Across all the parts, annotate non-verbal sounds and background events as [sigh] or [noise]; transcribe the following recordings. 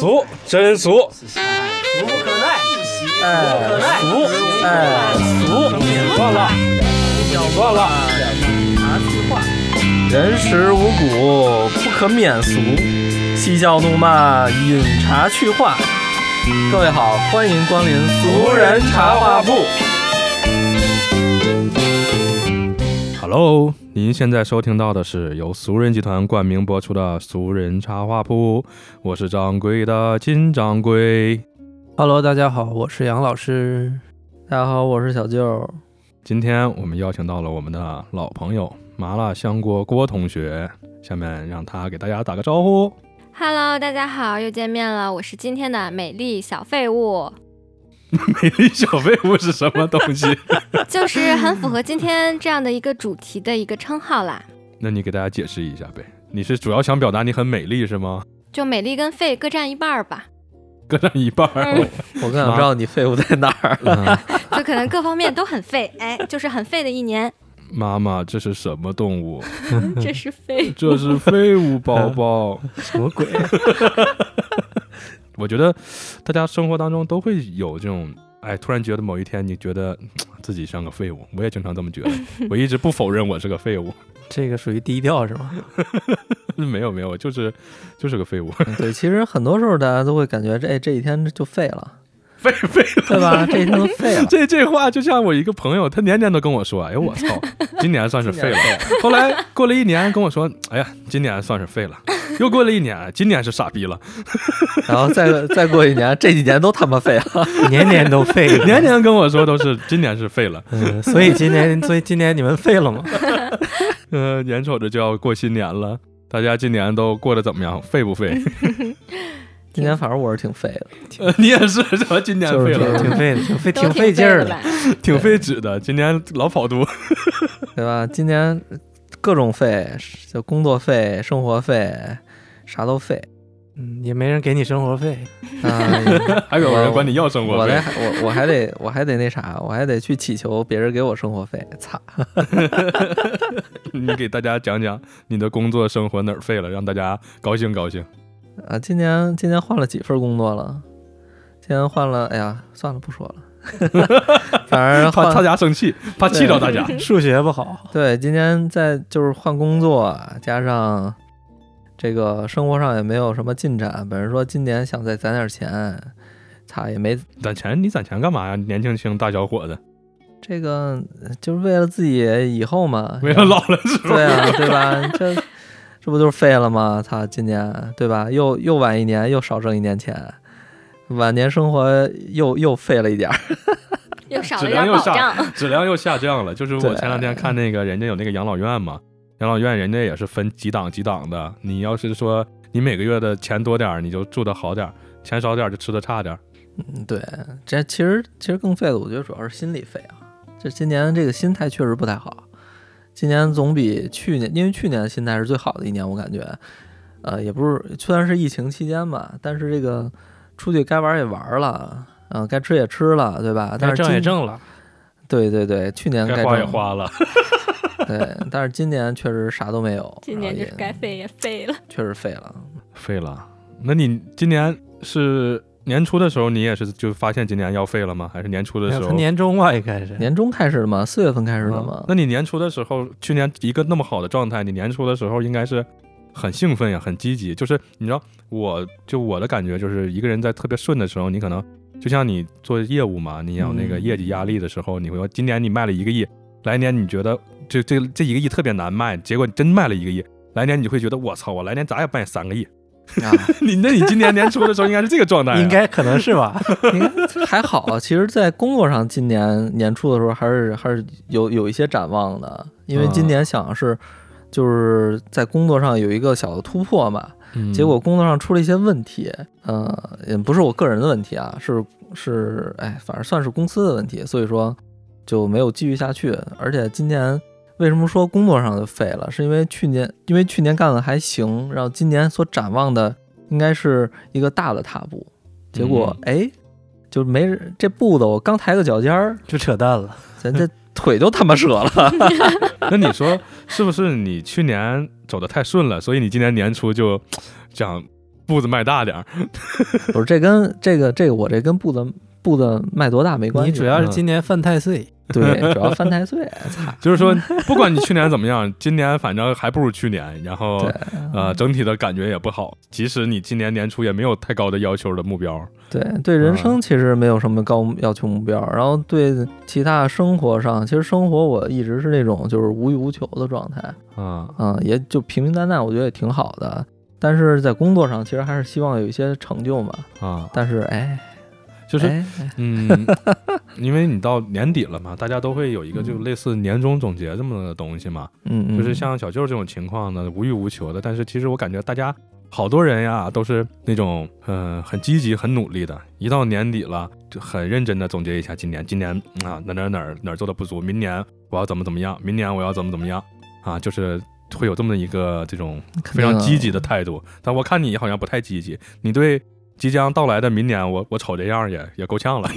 俗，真俗，俗不可耐，哎不可耐，俗，哎，俗，算了，算了，茶词话，人食五谷，不可免俗。嬉笑怒骂，饮茶去话。各位好，欢迎光临俗。人茶话铺。Hello，您现在收听到的是由俗人集团冠名播出的《俗人茶话铺》，我是掌柜的金掌柜。Hello，大家好，我是杨老师。大家好，我是小舅。今天我们邀请到了我们的老朋友麻辣香锅郭同学，下面让他给大家打个招呼。Hello，大家好，又见面了，我是今天的美丽小废物，[laughs] 美丽小废物是什么东西？[laughs] 就是很符合今天这样的一个主题的一个称号啦。那你给大家解释一下呗？你是主要想表达你很美丽是吗？就美丽跟废各占一半儿吧，各占一半儿。嗯我更想知道你废物在哪儿。嗯 [laughs] 就可能各方面都很废，哎，就是很废的一年，妈妈，这是什么动物？这是废。这是废物宝宝。什么鬼？我觉得大家生活当中都会有这种，哎，突然觉得某一天你觉得嗯自己像个废物。我也经常这么觉得，[laughs] 我一直不否认我是个废物。这个属于低调是吗？[laughs] 没有没有，就是就是个废物，对，其实很多时候大家都会感觉这这一天就废了，废废了。对吧？这都废了。[laughs] 这这话就像我一个朋友，他年年都跟我说：“哎呦我操，[laughs] 今年算是废了。”后来过了一年跟我说：“哎呀，今年算是废了。[laughs] ”又过了一年，今年是傻逼了。然后再再过一年，这几年都他妈废了。年年都废了。年年跟我说都是今年是废了。嗯，所以今年，所以今年你们废了吗？呃，眼瞅着就要过新年了，大家今年都过得怎么样？废不废？今年反正我是挺废的，呃 [laughs] 你也是什么？今年废了，挺废的，挺费，挺费劲儿的。挺费纸的。今年老跑肚，[laughs] 对吧？今年各种费，就工作费、生活费，啥都费嗯，也没人给你生活费。啊！[laughs] 还有人管你要生活费我得。我我还得我还得那啥，我还得去祈求别人给我生活费。操！你给大家讲讲你的工作生活哪儿废了，让大家高兴高兴。啊，今年今年换了几份工作了？今年换了，哎呀，算了，不说了。[laughs] 反正怕大家生气，怕气着大家。数学不好，对，今年在就是换工作，加上这个生活上也没有什么进展。本人说今年想再攒点钱，操也没攒钱，你攒钱干嘛呀？年轻轻大小伙子，这个，就是为了自己以后嘛。为了老了是吧。对啊，[laughs] 对吧？这这不就是废了吗？他，今年对吧？又又晚一年，又少挣一年钱，晚年生活又又废了一点儿。[laughs] 又少质了点保量又下障。质量又下降了。就是我前两天看那个人家有那个养老院嘛，养老院人家也是分几档几档的。你要是说你每个月的钱多点儿，你就住的好点儿；钱少点儿就吃的差点儿。嗯，对，这其实其实更废的，我觉得主要是心理废啊。这今年这个心态确实不太好，今年总比去年，因为去年的心态是最好的一年，我感觉，呃，也不是虽然是疫情期间吧，但是这个出去该玩也玩了，嗯、该吃也吃了，对吧？但该挣也挣了。对对对，去年该花也花了，对，但是今年确实啥都没有，[laughs] 今年就是该废也废了，确实废了。废了。那你今年是年初的时候，你也是就发现今年要废了吗？还是年初的时候？从年中吧，应该是。年中开始的嘛，四月份开始的嗯，那你年初的时候，去年一个那么好的状态，你年初的时候应该是很兴奋呀，很积极。就是你知道，我就我的感觉就是，一个人在特别顺的时候，你可能就像你做业务嘛，你有那个嗯业绩压力的时候，你会说今年你卖了一个亿，来年你觉得这这这一个亿特别难卖，结果你真卖了一个亿，来年你就会觉得我操，我来年咋也卖三个亿。啊，[laughs] 你那你今年年初的时候应该是这个状态啊，[laughs] 应该可能是吧，[laughs] 应该还好啊。其实，在工作上，今年年初的时候还是还是有有一些展望的，因为今年想是就是在工作上有一个小的突破嘛。嗯结果工作上出了一些问题，呃，也不是我个人的问题啊，是是，哎，反正算是公司的问题，所以说就没有继续下去。而且今年为什么说工作上就废了？是因为去年因为去年干的还行，然后今年所展望的应该是一个大的踏步，结果哎，就没人这步子我刚抬个脚尖儿，就扯淡了。咱这腿都他妈折了。[laughs] [laughs] 那你说是不是你去年走的太顺了，所以你今年年初就想步子迈大点儿。不是这跟这个这个我这跟步子步子迈多大没关系，你主要是今年犯太岁，[laughs] 对，主要犯太岁，[laughs] 操，就是说，不管你去年怎么样，今年反正还不如去年，然后呃，整体的感觉也不好。即使你今年年初也没有太高的要求的目标，对对，人生其实没有什么高要求目标，然后对其他生活上，其实生活我一直是那种就是无欲无求的状态，啊，嗯，也就平平淡淡，我觉得也挺好的。但是在工作上，其实还是希望有一些成就嘛。啊，但是，哎，就是哎嗯，[laughs] 因为你到年底了嘛，大家都会有一个就类似年终总结这么的东西嘛。嗯嗯，就是像小舅这种情况呢，无欲无求的，但是其实我感觉大家好多人呀，都是那种嗯、呃很积极、很努力的，一到年底了就很认真的总结一下今年，今年嗯啊哪哪哪哪儿做的不足，明年我要怎么怎么样，明年我要怎么怎么样啊，就是。会有这么一个这种非常积极的态度，但我看你好像不太积极。你对即将到来的明年，我我瞅这样也也够呛了。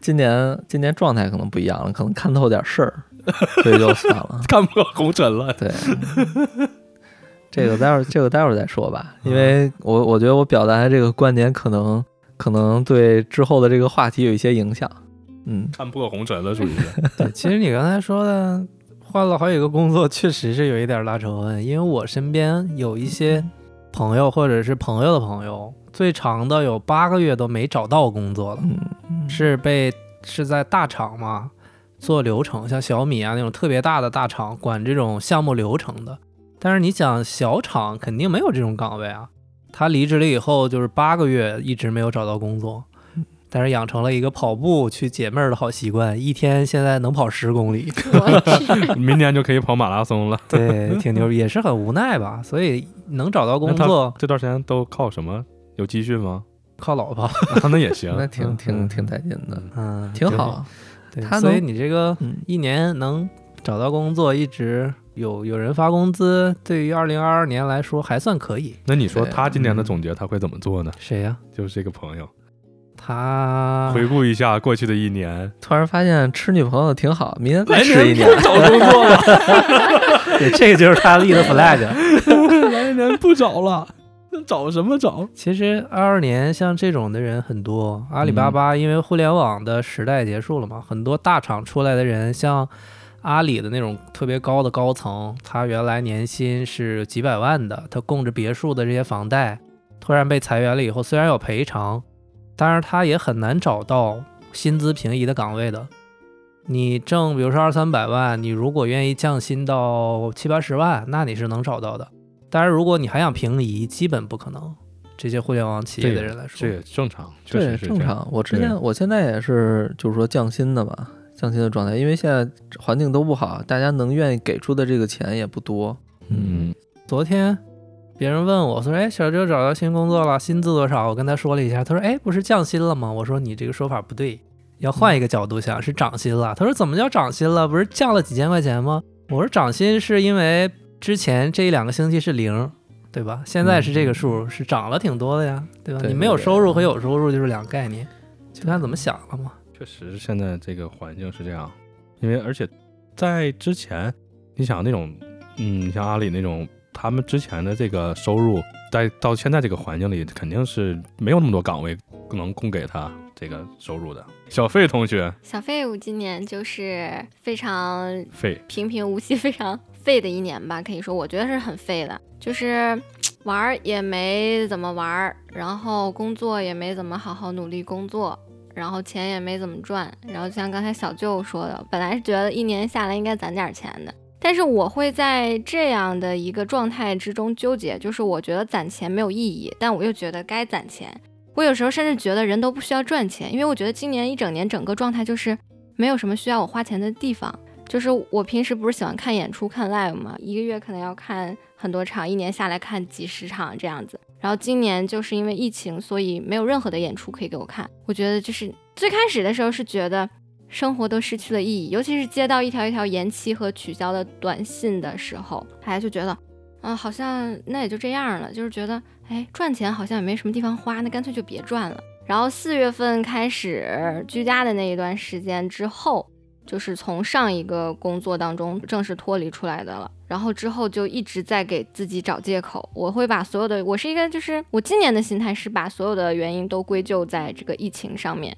今年今年状态可能不一样了，可能看透点事儿，[laughs] 所以就算了。看破红尘了。对，这个待会儿这个待会儿再说吧，因为我我觉得我表达的这个观点可能可能对之后的这个话题有一些影响。嗯，看破红尘了，属于是。[laughs] 对，其实你刚才说的换了好几个工作，确实是有一点拉仇恨，因为我身边有一些朋友或者是朋友的朋友，最长的有八个月都没找到工作了，嗯嗯是被是在大厂嘛做流程，像小米啊那种特别大的大厂管这种项目流程的。但是你想，小厂肯定没有这种岗位啊。他离职了以后，就是八个月一直没有找到工作，但是养成了一个跑步去解闷儿的好习惯，一天现在能跑十公里，明年就可以跑马拉松了。对，挺牛逼，也是很无奈吧。所以能找到工作这段时间都靠什么？有积蓄吗？靠老婆，那那也行。[laughs] 那挺嗯挺挺带劲的，嗯，挺好。对，他所以你这个嗯，一年能找到工作，一直有有人发工资，对于二零二二年来说还算可以。那你说他今年的总结他会怎么做呢？谁呀、就是这个朋友，他回顾一下过去的一年，突然发现吃女朋友挺好，明年再吃一年。找工作了，[laughs] 对，这个就是他立的 flag。来年不找了，那找什么找？其实二二年像这种的人很多，阿里巴巴因为互联网的时代结束了嘛，很多大厂出来的人，像阿里的那种特别高的高层，他原来年薪是几百万的，他供着别墅的这些房贷，突然被裁员了以后，虽然有赔偿，但是他也很难找到薪资平移的岗位的。你挣比如说二三百万，你如果愿意降薪到七八十万，那你是能找到的。当然，如果你还想平移，基本不可能。这些互联网企业的人来说，这也正常，确对，实是这样。正常。我之前我现在也是，就是说降薪的嘛，降薪的状态，因为现在环境都不好，大家能愿意给出的这个钱也不多。嗯，昨天别人问我说：“哎，小周找到新工作了，薪资多少？”我跟他说了一下，他说：“哎，不是降薪了吗？”我说：“你这个说法不对，要换一个角度想，是涨薪了。”他说：“怎么叫涨薪了？不是降了几千块钱吗？”我说：“涨薪是因为之前这一两个星期是零。”对吧？现在是这个数，是涨了挺多的呀，对吧？你没有收入和有收入就是两个概念，就看怎么想了嘛。确实现在这个环境是这样，因为而且在之前，你想那种，嗯，像阿里那种，他们之前的这个收入，在到现在这个环境里，肯定是没有那么多岗位能供给他这个收入的。小费同学，小费我今年就是非常废平平无奇、非常废的一年吧，可以说，我觉得是很废的，就是玩儿也没怎么玩儿，然后工作也没怎么好好努力工作，然后钱也没怎么赚，然后就像刚才小舅说的，本来是觉得一年下来应该攒点钱的，但是我会在这样的一个状态之中纠结，就是我觉得攒钱没有意义，但我又觉得该攒钱。我有时候甚至觉得人都不需要赚钱，因为我觉得今年一整年整个状态就是没有什么需要我花钱的地方。就是我平时不是喜欢看演出、看 live 嘛，一个月可能要看很多场，一年下来看几十场这样子。然后今年就是因为疫情，所以没有任何的演出可以给我看。我觉得就是最开始的时候是觉得生活都失去了意义，尤其是接到一条一条延期和取消的短信的时候，哎，就觉得，嗯、好像那也就这样了，就是觉得，哎，赚钱好像也没什么地方花，那干脆就别赚了。然后四月份开始居家的那一段时间之后，就是从上一个工作当中正式脱离出来的了。然后之后就一直在给自己找借口。我会把所有的，我是一个，就是我今年的心态是把所有的原因都归咎在这个疫情上面。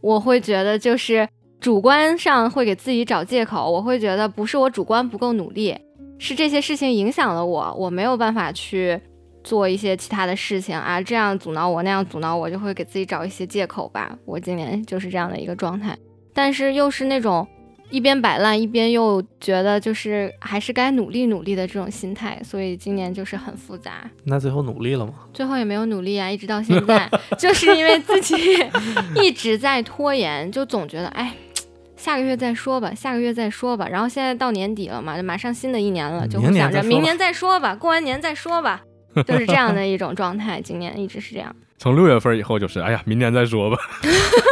我会觉得就是主观上会给自己找借口，我会觉得不是我主观不够努力，是这些事情影响了我，我没有办法去做一些其他的事情啊，这样阻挠我，那样阻挠我，就会给自己找一些借口吧。我今年就是这样的一个状态，但是又是那种。一边摆烂，一边又觉得就是还是该努力努力的这种心态，所以今年就是很复杂。那最后努力了吗？最后也没有努力啊，一直到现在，[laughs] 就是因为自己 [laughs] 一直在拖延，就总觉得哎，下个月再说吧，下个月再说吧。然后现在到年底了嘛，就马上新的一年了，就会想着明年再说吧，过完年再说吧，[laughs] 就是这样的一种状态。今年一直是这样。从六月份以后就是，哎呀，明年再说吧。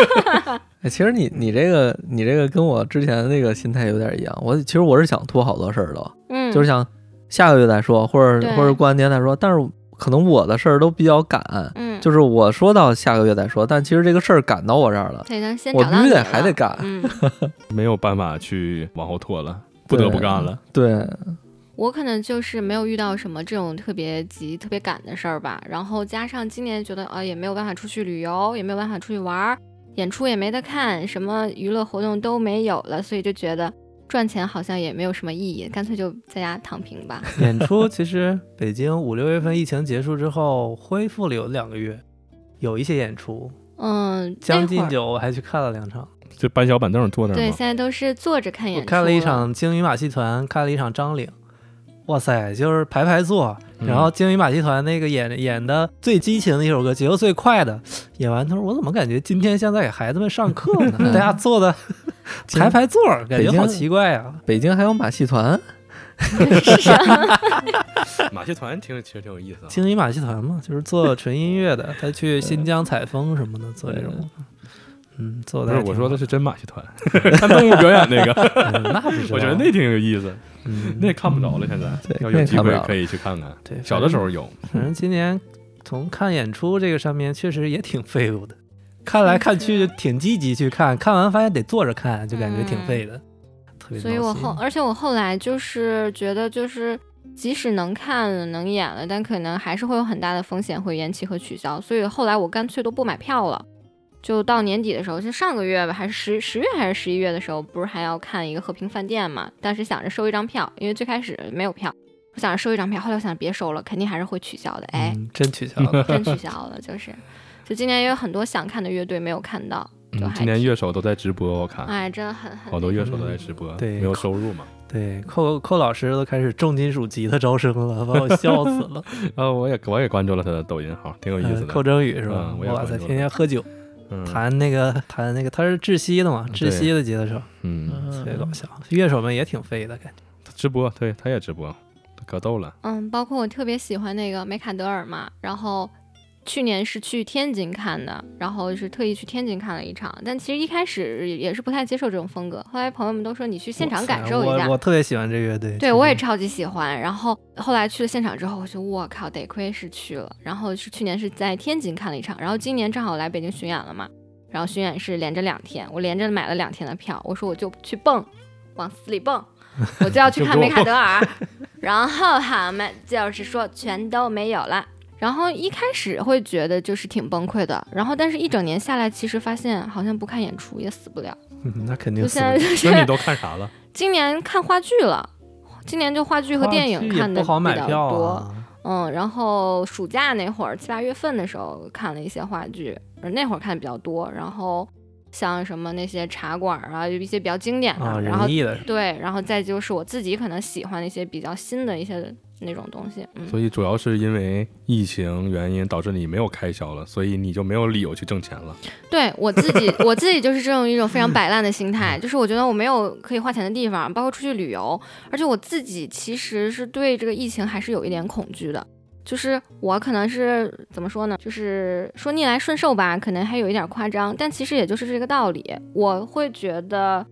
[laughs] 哎，其实你你这个你这个跟我之前那个心态有点一样。我其实我是想拖好多事儿的，嗯，就是想下个月再说，或者或者过完年再说。但是可能我的事儿都比较赶，嗯，就是我说到下个月再说，但其实这个事儿赶到我这儿了，我必须得还得赶，[laughs] 没有办法去往后拖了，不得不干了。对。我可能就是没有遇到什么这种特别急、特别赶的事儿吧，然后加上今年觉得啊，也没有办法出去旅游，也没有办法出去玩儿，演出也没得看，什么娱乐活动都没有了，所以就觉得赚钱好像也没有什么意义，干脆就在家躺平吧。[laughs] 演出其实北京五六月份疫情结束之后恢复了有两个月，有一些演出，嗯，将近酒我还去看了两场，就搬小板凳坐那儿。对，现在都是坐着看演出。我看了一场鲸鱼马戏团，看了一场张岭。哇塞，就是排排坐，然后鲸鱼马戏团那个演演的最激情的一首歌，节奏最快的，演完他说我怎么感觉今天像在给孩子们上课呢？[laughs] 大家坐的排排座，感觉好奇怪呀。北京还有马戏团，[laughs] 马戏团挺其实挺有意思。鲸鱼马戏团嘛，就是做纯音乐的，他去新疆采风什么的，做这种。嗯，做的不是我说的是真马戏团，[laughs] 看动物表演那个，那不是，我觉得那挺有意思。嗯那看不着了，现在要有机会可以去看看。对，小的时候有。反正今年从看演出这个上面，确实也挺废物的。看来看去挺积极去看，看完发现得坐着看，就感觉挺废的，特别。所以我后，而且我后来就是觉得，就是即使能看了、能演了，但可能还是会有很大的风险会延期和取消。所以后来我干脆都不买票了。就到年底的时候，就上个月吧，还是十十月还是十一月的时候，不是还要看一个和平饭店嘛？当时想着收一张票，因为最开始没有票，我想着收一张票，后来我想别收了，肯定还是会取消的。哎，真取消了，[laughs] 真取消了，就是，就今年也有很多想看的乐队没有看到。嗯，今年乐手都在直播，我看。哎，真的很很。好多乐手都在直播，对，没有收入嘛。对，寇寇老师都开始重金属吉他招生了，把我笑死了。然 [laughs] 后我也我也关注了他的抖音号，挺有意思的。寇征宇是吧？哇塞，天天喝酒。弹那个弹那个，他是窒息的嘛？窒息的吉他手，嗯，特别搞笑。乐手们也挺废的感觉。他直播，对，他也直播，可逗了。嗯，包括我特别喜欢那个梅卡德尔嘛，然后。去年是去天津看的，然后是特意去天津看了一场，但其实一开始也是不太接受这种风格。后来朋友们都说你去现场感受一下，我特别喜欢这乐队，对我也超级喜欢。然后后来去了现场之后，我就我靠，得亏是去了。然后是去年是在天津看了一场，然后今年正好来北京巡演了嘛，然后巡演是连着两天，我连着买了两天的票，我说我就去蹦，往死里蹦，我就要去看 [laughs] 梅卡德尔。然后他们就是说全都没有了。然后一开始会觉得就是挺崩溃的，然后但是一整年下来，其实发现好像不看演出也死不了。[laughs] 那肯定。现在就是那你都看啥了？今年看话剧了，今年就话剧和电影看的比较多。嗯，然后暑假那会儿七八月份的时候看了一些话剧，那会儿看的比较多。然后像什么那些茶馆啊，有一些比较经典的，然后对，然后再就是我自己可能喜欢的一些比较新的一些。那种东西，所以主要是因为疫情原因导致你没有开销了，所以你就没有理由去挣钱了。[laughs] 对我自己，我自己就是这种一种非常摆烂的心态，就是我觉得我没有可以花钱的地方，包括出去旅游，而且我自己其实是对这个疫情还是有一点恐惧的，就是我可能是怎么说呢，就是说逆来顺受吧，可能还有一点夸张，但其实也就是这个道理，我会觉得。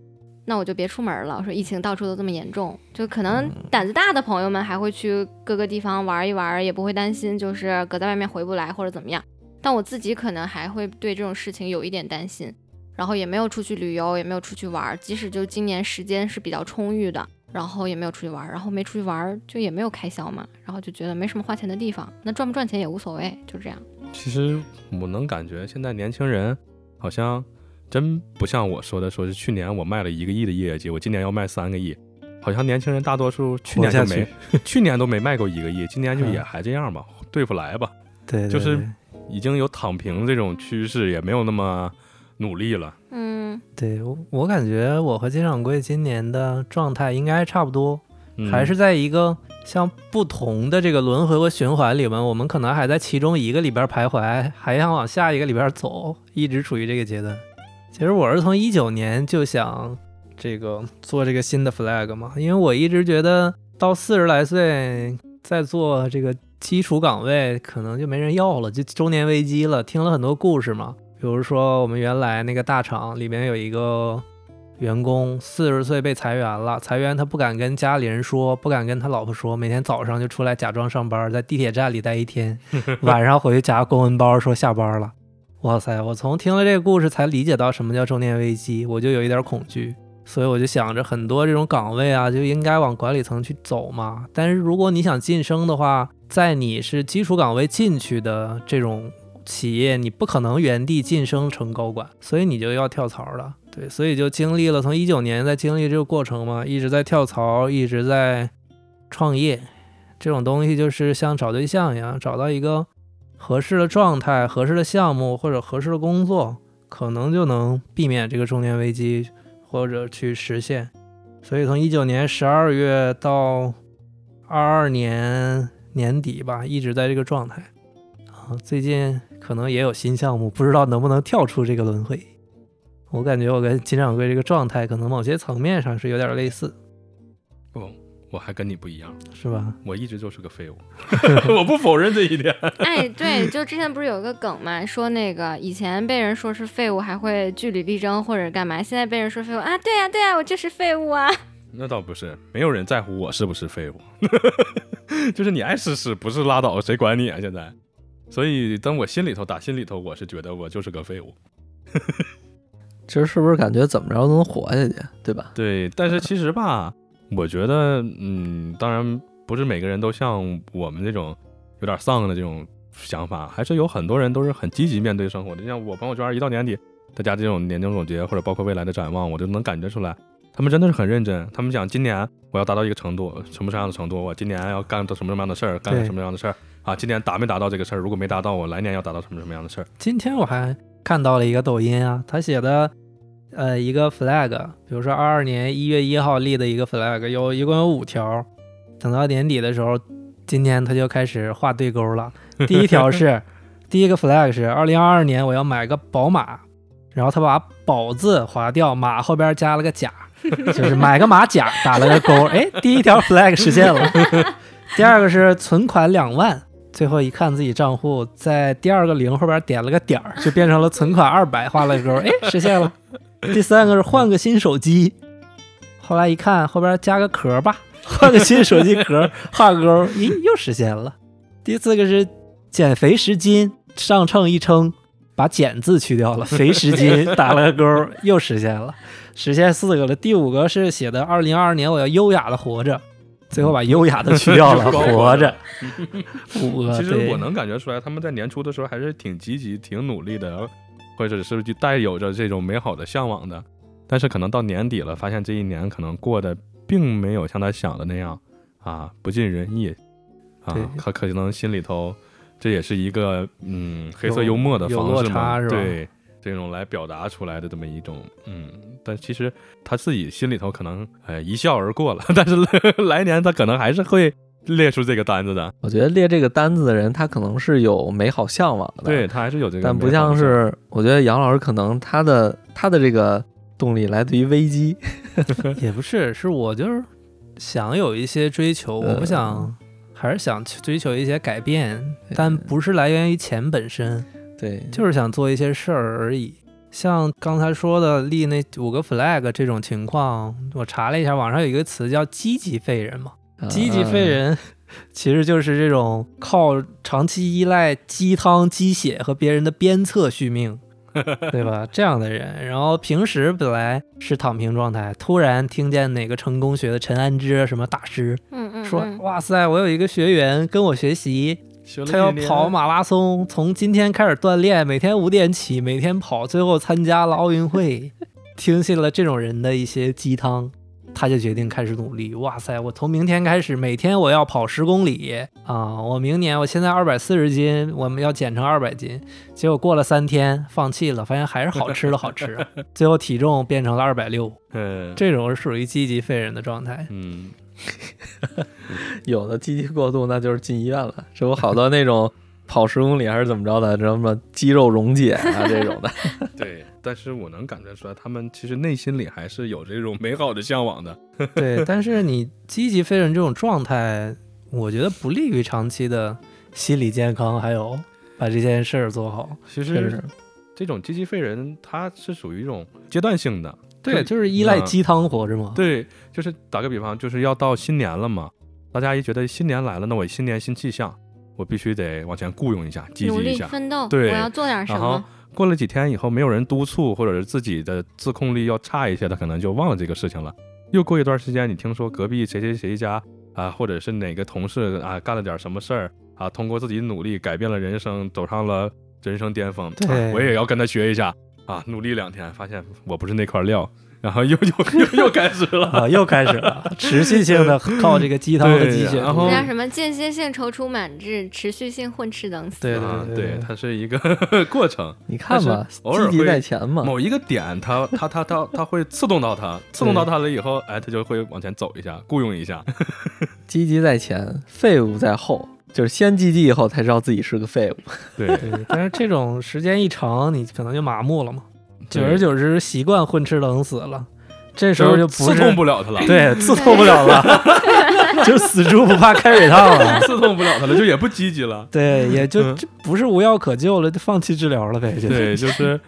那我就别出门了。我说疫情到处都这么严重，就可能胆子大的朋友们还会去各个地方玩一玩，也不会担心就是搁在外面回不来或者怎么样。但我自己可能还会对这种事情有一点担心。然后也没有出去旅游，也没有出去玩儿。即使就今年时间是比较充裕的，然后也没有出去玩儿，然后没出去玩儿就也没有开销嘛，然后就觉得没什么花钱的地方，那赚不赚钱也无所谓，就这样。其实我能感觉现在年轻人好像真不像我说的，说是去年我卖了一个亿的业绩，我今年要卖三个亿。好像年轻人大多数去年就没，[laughs] 去年都没卖过一个亿，今年就也嗯还这样吧，对付来吧。对，就是已经有躺平这种趋势，也没有那么努力了。嗯，对我我感觉我和金掌柜今年的状态应该差不多，嗯还是在一个像不同的这个轮回和循环里面，我们可能还在其中一个里边徘徊，还想往下一个里边走，一直处于这个阶段。其实我是从一九年就想这个做这个新的 flag 嘛，因为我一直觉得到四十来岁再做这个基础岗位，可能就没人要了，就中年危机了。听了很多故事嘛，比如说我们原来那个大厂里面有一个员工四十岁被裁员了，裁员他不敢跟家里人说，不敢跟他老婆说，每天早上就出来假装上班，在地铁站里待一天，[laughs] 晚上回去夹公文包说下班了。哇塞！我从听了这个故事才理解到什么叫中年危机，我就有一点恐惧，所以我就想着很多这种岗位啊，就应该往管理层去走嘛。但是如果你想晋升的话，在你是基础岗位进去的这种企业，你不可能原地晋升成高管，所以你就要跳槽了。对，所以就经历了从一九年在经历这个过程嘛，一直在跳槽，一直在创业。这种东西就是像找对象一样，找到一个合适的状态、合适的项目或者合适的工作，可能就能避免这个中年危机，或者去实现。所以从一九年十二月到二二年年底吧，一直在这个状态。啊，最近可能也有新项目，不知道能不能跳出这个轮回。我感觉我跟金掌柜这个状态，可能某些层面上是有点类似，不，我还跟你不一样，是吧？我一直就是个废物，[laughs] 我不否认这一点。哎，对，就之前不是有个梗嘛，说那个以前被人说是废物，还会据理力争或者干嘛，现在被人说废物啊，对呀、对呀、我就是废物啊。那倒不是，没有人在乎我是不是废物，[laughs] 就是你爱试试，不是拉倒，谁管你啊？现在，所以当我心里头打心里头，我是觉得我就是个废物。[laughs] 其实是不是感觉怎么着都能活下去，对吧？对，但是其实吧，我觉得，嗯，当然不是每个人都像我们这种有点丧的这种想法，还是有很多人都是很积极面对生活的。就像我朋友圈一到年底，大家这种年终总结或者包括未来的展望，我就能感觉出来，他们真的是很认真。他们想今年我要达到一个程度，什么什么样的程度，我今年要干到什么什么样的事儿，干对什么样的事儿啊？今年达没达到这个事儿？如果没达到，我来年要达到什么什么样的事儿？今天我还看到了一个抖音啊，他写的呃一个 flag，比如说二二年一月一号立的一个 flag，有一共有五条，等到年底的时候，今天他就开始画对勾了。第一条是第一个 flag 是二零二二年我要买个宝马，然后他把“宝”字划掉，马后边加了个甲，就是买个马甲打了个勾。哎，第一条 flag 实现了。第二个是存款两万。最后一看自己账户，在第二个零后边点了个点儿，就变成了存款二百，画了个勾，哎，实现了。第三个是换个新手机，后来一看后边加个壳吧，换个新手机壳，画个勾，[laughs] 咦，又实现了。第四个是减肥十斤，上秤一称，把减字去掉了，[laughs] 肥十斤打了个勾，又实现了，实现四个了。第五个是写的二零二二年我要优雅的活着，最后把优雅的去掉了，[laughs] [laughs] 活着。其实我能感觉出来，他们在年初的时候还是挺积极、挺努力的，或者是就带有着这种美好的向往的。但是可能到年底了，发现这一年可能过得并没有像他想的那样啊，不尽人意啊对，他可能心里头这也是一个嗯黑色幽默的方式嘛，对。这种来表达出来的这么一种，嗯，但其实他自己心里头可能，呃，一笑而过了，[laughs] 但是来年他可能还是会列出这个单子的，我觉得列这个单子的人，他可能是有美好向往的，对他还是有这个但，不像是，我觉得杨老师可能他的他的这个动力来自于危机，[laughs] 也不是，是我就是想有一些追求，我不想，还是想去追求一些改变，但不是来源于钱本身，对，就是想做一些事儿而已。像刚才说的立那五个 flag 这种情况，我查了一下，网上有一个词叫积极废人嘛，啊积极废人。[laughs] 其实就是这种靠长期依赖鸡汤、鸡血和别人的鞭策续命，[laughs] 对吧？这样的人，然后平时本来是躺平状态，突然听见哪个成功学的陈安之什么大师嗯嗯，说嗯：“哇塞，我有一个学员跟我学习，他要跑马拉松，从今天开始锻炼，每天五点起，每天跑，最后参加了奥运会。[laughs] 听信了这种人的一些鸡汤，他就决定开始努力。哇塞，我从明天开始，每天我要跑十公里啊！我明年我现在二百四十斤，我们要减成二百斤。结果过了三天，放弃了，发现还是好吃的好吃，[laughs] 最后体重变成了二百六。嗯这种是属于积极废人的状态。嗯，[laughs] 有的积极过度那就是进医院了，这不好多那种跑十公里还是怎么着的，什么肌肉溶解啊这种的。[laughs] 对。但是我能感觉出来，他们其实内心里还是有这种美好的向往的。[laughs] 对，但是你积极废人这种状态，我觉得不利于长期的心理健康，还有把这件事儿做好。其实实这种积极废人，他是属于一种阶段性的。对，就是依赖鸡汤活着嘛。对，就是打个比方，就是要到新年了嘛，大家一觉得新年来了，那我新年新气象，我必须得往前雇佣一下，积努力极一下。奋斗，对我要做点什然后么。过了几天以后，没有人督促，或者是自己的自控力要差一些，他可能就忘了这个事情了。又过一段时间，你听说隔壁谁谁谁家啊，或者是哪个同事啊干了点什么事儿啊，通过自己努力改变了人生，走上了人生巅峰，对啊我也要跟他学一下啊，努力两天，发现我不是那块料，然后又 [laughs] 又又又开始了。啊，又开始了，持续性的靠这个鸡汤和对鸡血然后那叫什么间歇性踌躇满志，持续性混吃等死。对啊，对对，它是一个 [laughs] 过程。你看吧，偶尔积极会在前嘛。某一个点，它它它它它会刺动到它，刺动到它了以后，哎，它就会往前走一下，雇佣一下。[laughs] 积极在前，废物在后，就是先积极以后才知道自己是个废物。[laughs] 对，对，但是这种时间一长，你可能就麻木了嘛，久而久之习惯混吃等死了，这时候就不刺痛不了他了。对刺痛不了了，[laughs] [laughs] 就死猪不怕开水烫了。[laughs] 刺痛不了他了，就也不积极了。对，也就不是无药可救了，就放弃治疗了呗。就对，就是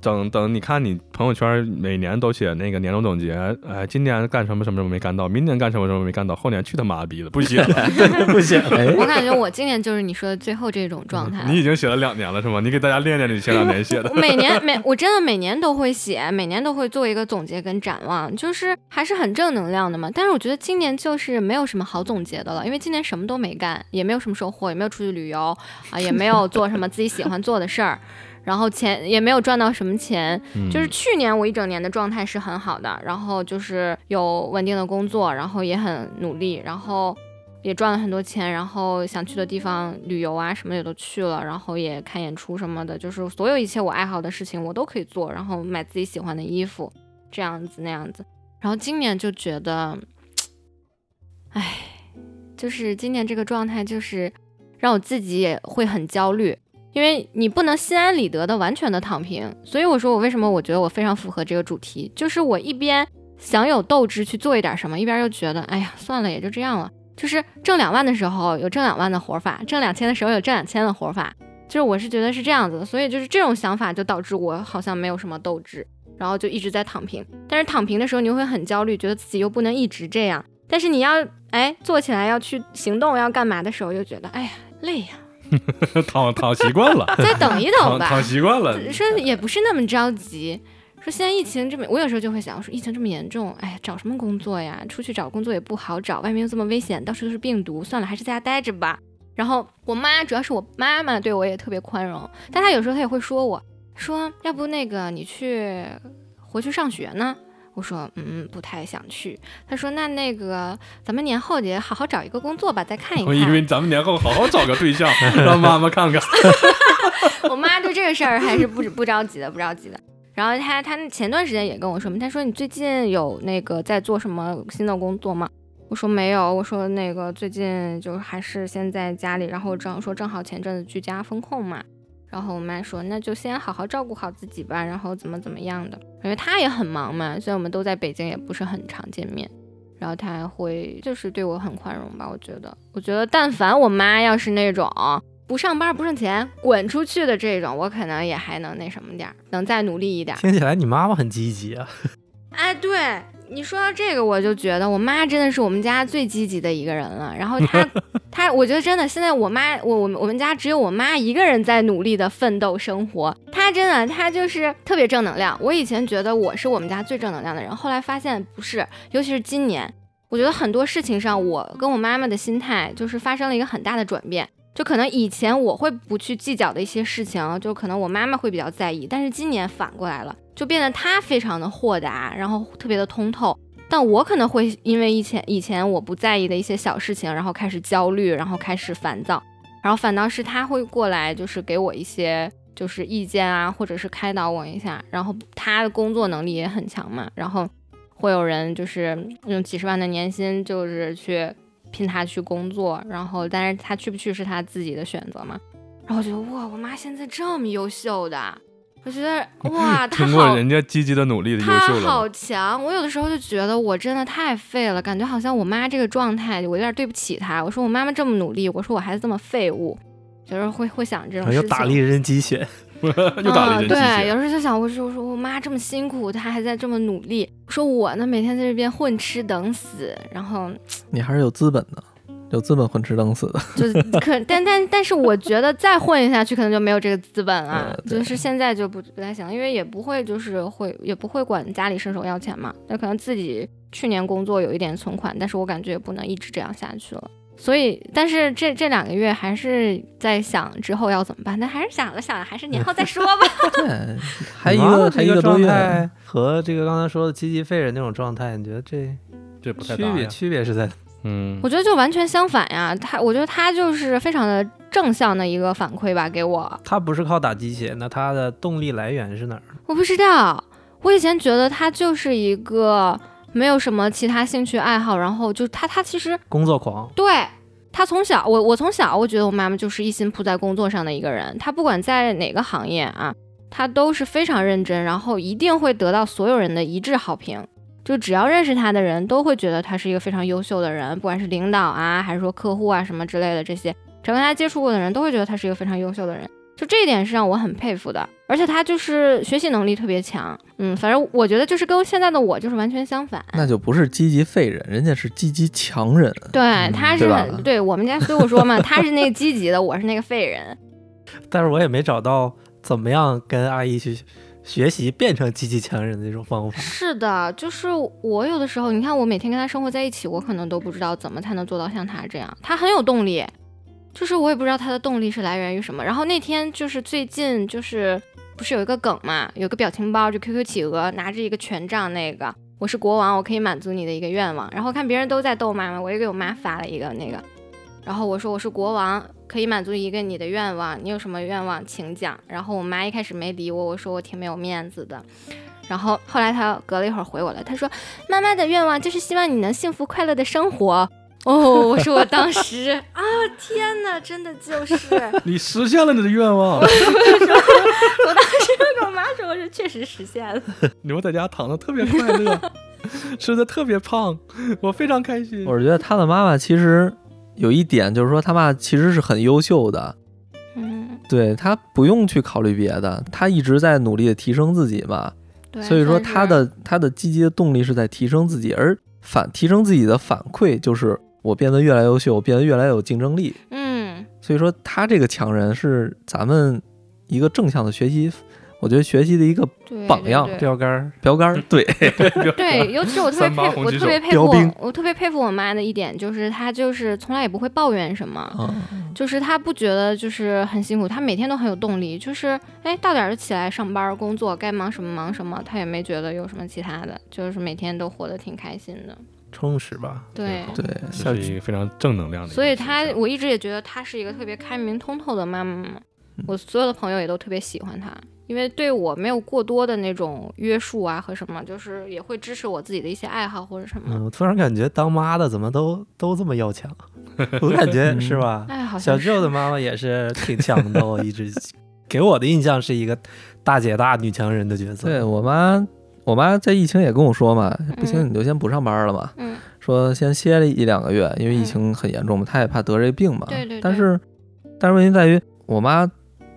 等等，你看你朋友圈每年都写那个年终总结，哎，今年干什么什么什么没干到，明年干什么什么没干到，后年去他妈逼的，不写了。[laughs] 不行。哎，我感觉我今年就是你说的最后这种状态。你已经写了两年了是吗？你给大家练练你前两年写的我。每年每我真的每年都会写，每年都会做一个总结跟展望，就是还是很正能量的嘛。但是我觉得今年就是没有什么好总结的了，因为今年什么都没干，也没有什么收获，也没有出去旅游啊，也没有做什么自己喜欢做的事儿，然后钱也没有赚到什么钱。嗯就是去年我一整年的状态是很好的，然后就是有稳定的工作，然后也很努力，然后也赚了很多钱，然后想去的地方旅游啊什么也都去了，然后也看演出什么的，就是所有一切我爱好的事情我都可以做，然后买自己喜欢的衣服，这样子那样子。然后今年就觉得，唉，就是今年这个状态就是让我自己也会很焦虑。因为你不能心安理得的完全的躺平，所以我说我为什么我觉得我非常符合这个主题，就是我一边想有斗志去做一点什么，一边又觉得哎呀算了也就这样了。就是挣两万的时候有挣两万的活法，挣两千的时候有挣两千的活法，就是我是觉得是这样子的，所以就是这种想法就导致我好像没有什么斗志，然后就一直在躺平。但是躺平的时候你又会很焦虑，觉得自己又不能一直这样。但是你要哎做起来要去行动要干嘛的时候，又觉得哎呀累呀，[laughs] 躺躺习惯了，[laughs] 再等一等吧。躺躺习惯了。说也不是那么着急。说现在疫情这么，我有时候就会想，说疫情这么严重，哎，找什么工作呀？出去找工作也不好找，外面又这么危险，到处都是病毒，算了，还是在家待着吧。然后我妈，主要是我妈妈对我也特别宽容，但她有时候她也会说我，说要不那个你去回去上学呢？我说嗯，不太想去。他说那那个咱们年后也好好找一个工作吧，再看一看。[laughs] 我以为咱们年后好好找个对象，[laughs] 让妈妈看看。[laughs] 我妈对这个事儿还是不不着急的，不着急的。然后她她前段时间也跟我说嘛，她说你最近有那个在做什么新的工作吗？我说没有，我说那个最近就还是先在家里，然后正说正好前阵子居家风控嘛。然后我妈说那就先好好照顾好自己吧，然后怎么怎么样的，因为她也很忙嘛，所以我们都在北京，也不是很常见面。然后她会就是对我很宽容吧，我觉得，我觉得但凡我妈要是那种。不上班不挣钱，滚出去的这种，我可能也还能那什么点儿，能再努力一点儿。听起来你妈妈很积极啊。哎，对你说到这个，我就觉得我妈真的是我们家最积极的一个人了。然后她 [laughs] 她我觉得真的，现在我妈我我们我们家只有我妈一个人在努力的奋斗生活。她真的她就是特别正能量。我以前觉得我是我们家最正能量的人，后来发现不是，尤其是今年，我觉得很多事情上我跟我妈妈的心态就是发生了一个很大的转变。就可能以前我会不去计较的一些事情，就可能我妈妈会比较在意，但是今年反过来了，就变得她非常的豁达，然后特别的通透。但我可能会因为以前以前我不在意的一些小事情，然后开始焦虑，然后开始烦躁，然后反倒是她会过来，就是给我一些就是意见啊，或者是开导我一下。然后她的工作能力也很强嘛，然后会有人就是用几十万的年薪，就是去。聘他去工作，然后但是他去不去是他自己的选择嘛。然后我觉得哇，我妈现在这么优秀的，我觉得哇，[laughs] 他通过人家积极的努力的优秀了。她好强，我有的时候就觉得我真的太废了，感觉好像我妈这个状态，我有点对不起她。我说我妈妈这么努力，我说我孩子这么废物，就是会会想这种事情。打了一针鸡血。[laughs] 又打了一针对，有时候就想，我说我说我妈这么辛苦，她还在这么努力。说我呢，每天在这边混吃等死，然后你还是有资本的，有资本混吃等死的。[laughs] 就是可，但但但是，我觉得再混下去，可能就没有这个资本了。就是现在就不不太行，因为也不会就是会也不会管家里伸手要钱嘛。那可能自己去年工作有一点存款，但是我感觉也不能一直这样下去了。所以，但是这这两个月还是在想之后要怎么办，但还是想了想，还是年后再说吧。[laughs] [laughs] 对，还一个还一个状态和这个刚才说的积极废人那种状态，你觉得这这不太区别？区别是在嗯，我觉得就完全相反呀。他，我觉得他就是非常的正向的一个反馈吧，给我。他不是靠打鸡血，那他的动力来源是哪儿？我不知道，我以前觉得他就是一个。没有什么其他兴趣爱好，然后就他他其实工作狂，对他从小我我从小我觉得我妈妈就是一心扑在工作上的一个人，她不管在哪个行业啊，她都是非常认真，然后一定会得到所有人的一致好评，就只要认识他的人都会觉得他是一个非常优秀的人，不管是领导啊还是说客户啊什么之类的这些，只要跟他接触过的人都会觉得他是一个非常优秀的人。就这一点是让我很佩服的，而且他就是学习能力特别强，嗯，反正我觉得就是跟现在的我就是完全相反，那就不是积极废人，人家是积极强人，对，他是很对我们家，所以我说嘛，他是那个积极的，我是那个废人，[laughs] 但是我也没找到怎么样跟阿姨去学习变成积极强人的一种方法。是的，就是我有的时候，你看我每天跟他生活在一起，我可能都不知道怎么才能做到像他这样，他很有动力。就是我也不知道他的动力是来源于什么。然后那天就是最近就是不是有一个梗嘛，有个表情包，就 QQ 企鹅拿着一个权杖，那个我是国王，我可以满足你的一个愿望。然后看别人都在逗妈妈，我也给我妈发了一个那个，然后我说我是国王，可以满足一个你的愿望，你有什么愿望请讲。然后我妈一开始没理我，我说我挺没有面子的。然后后来她隔了一会儿回我了，她说妈妈的愿望就是希望你能幸福快乐的生活。哦，我说我当时啊，天哪，真的就是你实现了你的愿望。我当时跟我妈说，我说确实实现了。你们在家躺的特别快乐，吃的特别胖，我非常开心。我是觉得他的妈妈其实有一点，就是说他爸其实是很优秀的。嗯，对他不用去考虑别的，他一直在努力的提升自己嘛。对，所以说他的他的积极的动力是在提升自己，而反提升自己的反馈就是。我变得越来越优秀，变得越来越有竞争力。嗯，所以说他这个强人是咱们一个正向的学习，我觉得学习的一个榜样标杆标杆。[laughs] 对 [laughs] 对，尤其是我特别佩服，我特别佩服，我特别佩服我妈的一点就是，她就是从来也不会抱怨什么，就是她不觉得就是很辛苦，她每天都很有动力，就是哎到点就起来上班工作，该忙什么忙什么，她也没觉得有什么其他的，就是每天都活得挺开心的。充实吧，对对，是一个非常正能量的。所以她，我一直也觉得她是一个特别开明通透的妈妈。我所有的朋友也都特别喜欢她，因为对我没有过多的那种约束啊和什么，就是也会支持我自己的一些爱好或者什么。我突然感觉当妈的怎么都都这么要强，[laughs] 我感觉是吧？哎，好像小舅的妈妈也是 [laughs] 挺强的，我一直给我的印象是一个大姐大女强人的角色。对我妈。我妈在疫情也跟我说嘛，不行你就先不上班了嘛，说先歇了一两个月，因为疫情很严重嘛，她也怕得这病嘛。对对。但是，但是问题在于，我妈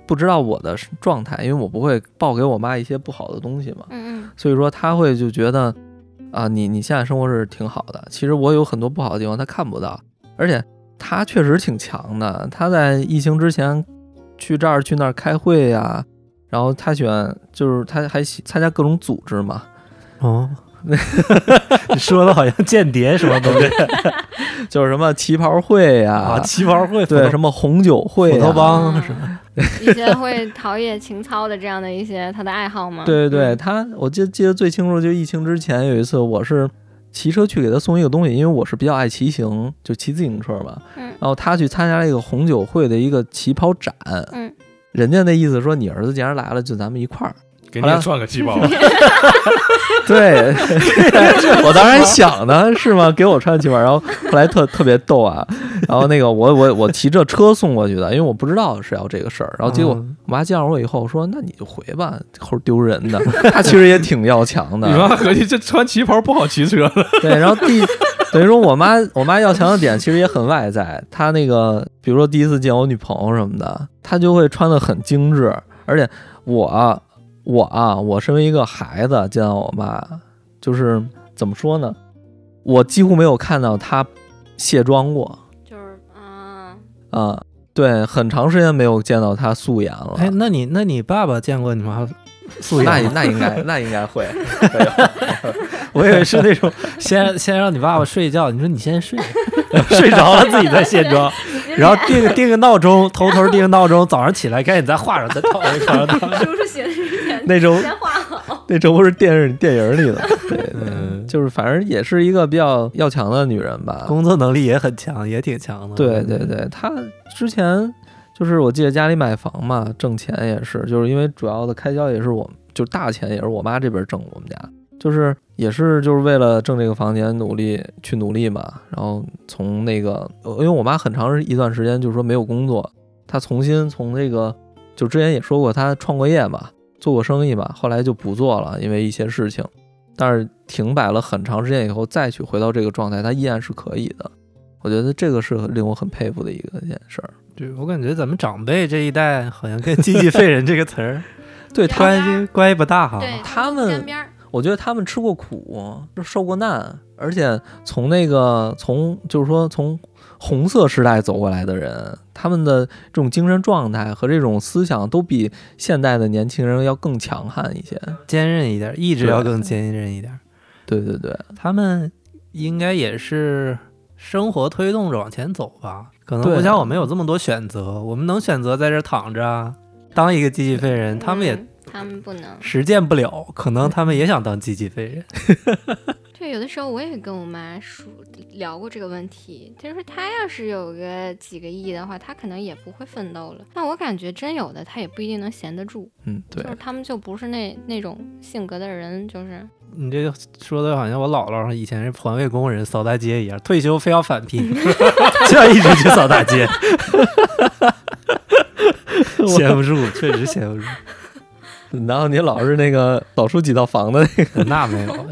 不知道我的状态，因为我不会报给我妈一些不好的东西嘛。嗯嗯。所以说，她会就觉得，啊，你你现在生活是挺好的，其实我有很多不好的地方，她看不到。而且她确实挺强的。她在疫情之前去这儿去那儿开会呀、然后她喜欢就是她还喜参加各种组织嘛，哦，[laughs] 你说的好像间谍什么东西 [laughs] 就是什么旗袍会呀、啊？旗袍会，对，什么红酒会、斧头啊，帮什么？一些会陶冶情操的这样的一些他的爱好吗？对对对，嗯他我记得记得最清楚，就疫情之前有一次，我是骑车去给他送一个东西，因为我是比较爱骑行，就骑自行车嘛。嗯然后他去参加了一个红酒会的一个旗袍展，嗯，人家那意思说你儿子既然来了，就咱们一块儿。给你也穿个旗袍，[laughs] 对，我当然想呢，是吗？给我穿旗袍，然后后来特特别逗啊，然后那个我我我骑着车送过去的，因为我不知道是要这个事儿，然后结果嗯。我妈见着我以后说，那你就回吧，后丢人的。她其实也挺要强的，你妈合计这穿旗袍不好骑车了。对，然后第等于说我妈我妈要强的点其实也很外在，她那个比如说第一次见我女朋友什么的，她就会穿的很精致，而且我我啊，我身为一个孩子见到我妈，就是怎么说呢，我几乎没有看到她卸妆过。就是啊，啊、对，很长时间没有见到她素颜了。哎，那你那你爸爸见过你妈素颜？那那应该 [laughs] 那应该会，[laughs] 我以为是那种先先让你爸爸睡一觉，你说你先睡，[laughs] 睡着了自己再卸妆，[laughs] 然后定定个闹钟，偷偷定个闹钟，早上起来赶紧再画上，再躺在床上躺。叔叔写的之前那种先画好。那周不是电视电影里的，[laughs] 对对，嗯就是反正也是一个比较要强的女人吧。工作能力也很强，也挺强的。对对对，她之前就是我记得家里买房嘛，挣钱也是，就是因为主要的开销也是我，就大钱也是我妈这边挣，我们家就是也是就是为了挣这个房钱努力去努力嘛。然后从那个，因为我妈很长一段时间就是说没有工作，她重新从这个就之前也说过她创过业嘛，做过生意嘛，后来就不做了，因为一些事情。但是停摆了很长时间以后，再去回到这个状态，她依然是可以的。我觉得这个是令我很佩服的一个一件事儿。对，我感觉咱们长辈这一代好像跟“经济废人”这个词儿 [laughs] 对他，关系关系不大哈。对他们我觉得他们吃过苦，就受过难，而且从那个从就是说从红色时代走过来的人，他们的这种精神状态和这种思想都比现代的年轻人要更强悍一些。坚韧一点，意志要更坚韧一点。对对对，他们应该也是生活推动着往前走吧，可能不像我们有这么多选择，我们能选择在这儿躺着啊，当一个机器废人，他们也嗯他们不能。实践不了，可能他们也想当机器废人。[laughs] 对，有的时候我也跟我妈说聊过这个问题，就是她要是有个几个亿的话，她可能也不会奋斗了。但我感觉真有的，她也不一定能闲得住，嗯对就，是他们就不是那那种性格的人，就是你这个说的好像我姥姥以前是环卫工人扫大街一样，退休非要返聘，[laughs] [laughs] 就要一直去扫大街，闲不住，确实闲不住。[laughs] 然后你老是那个倒出几套房的那个，[laughs] 那没有，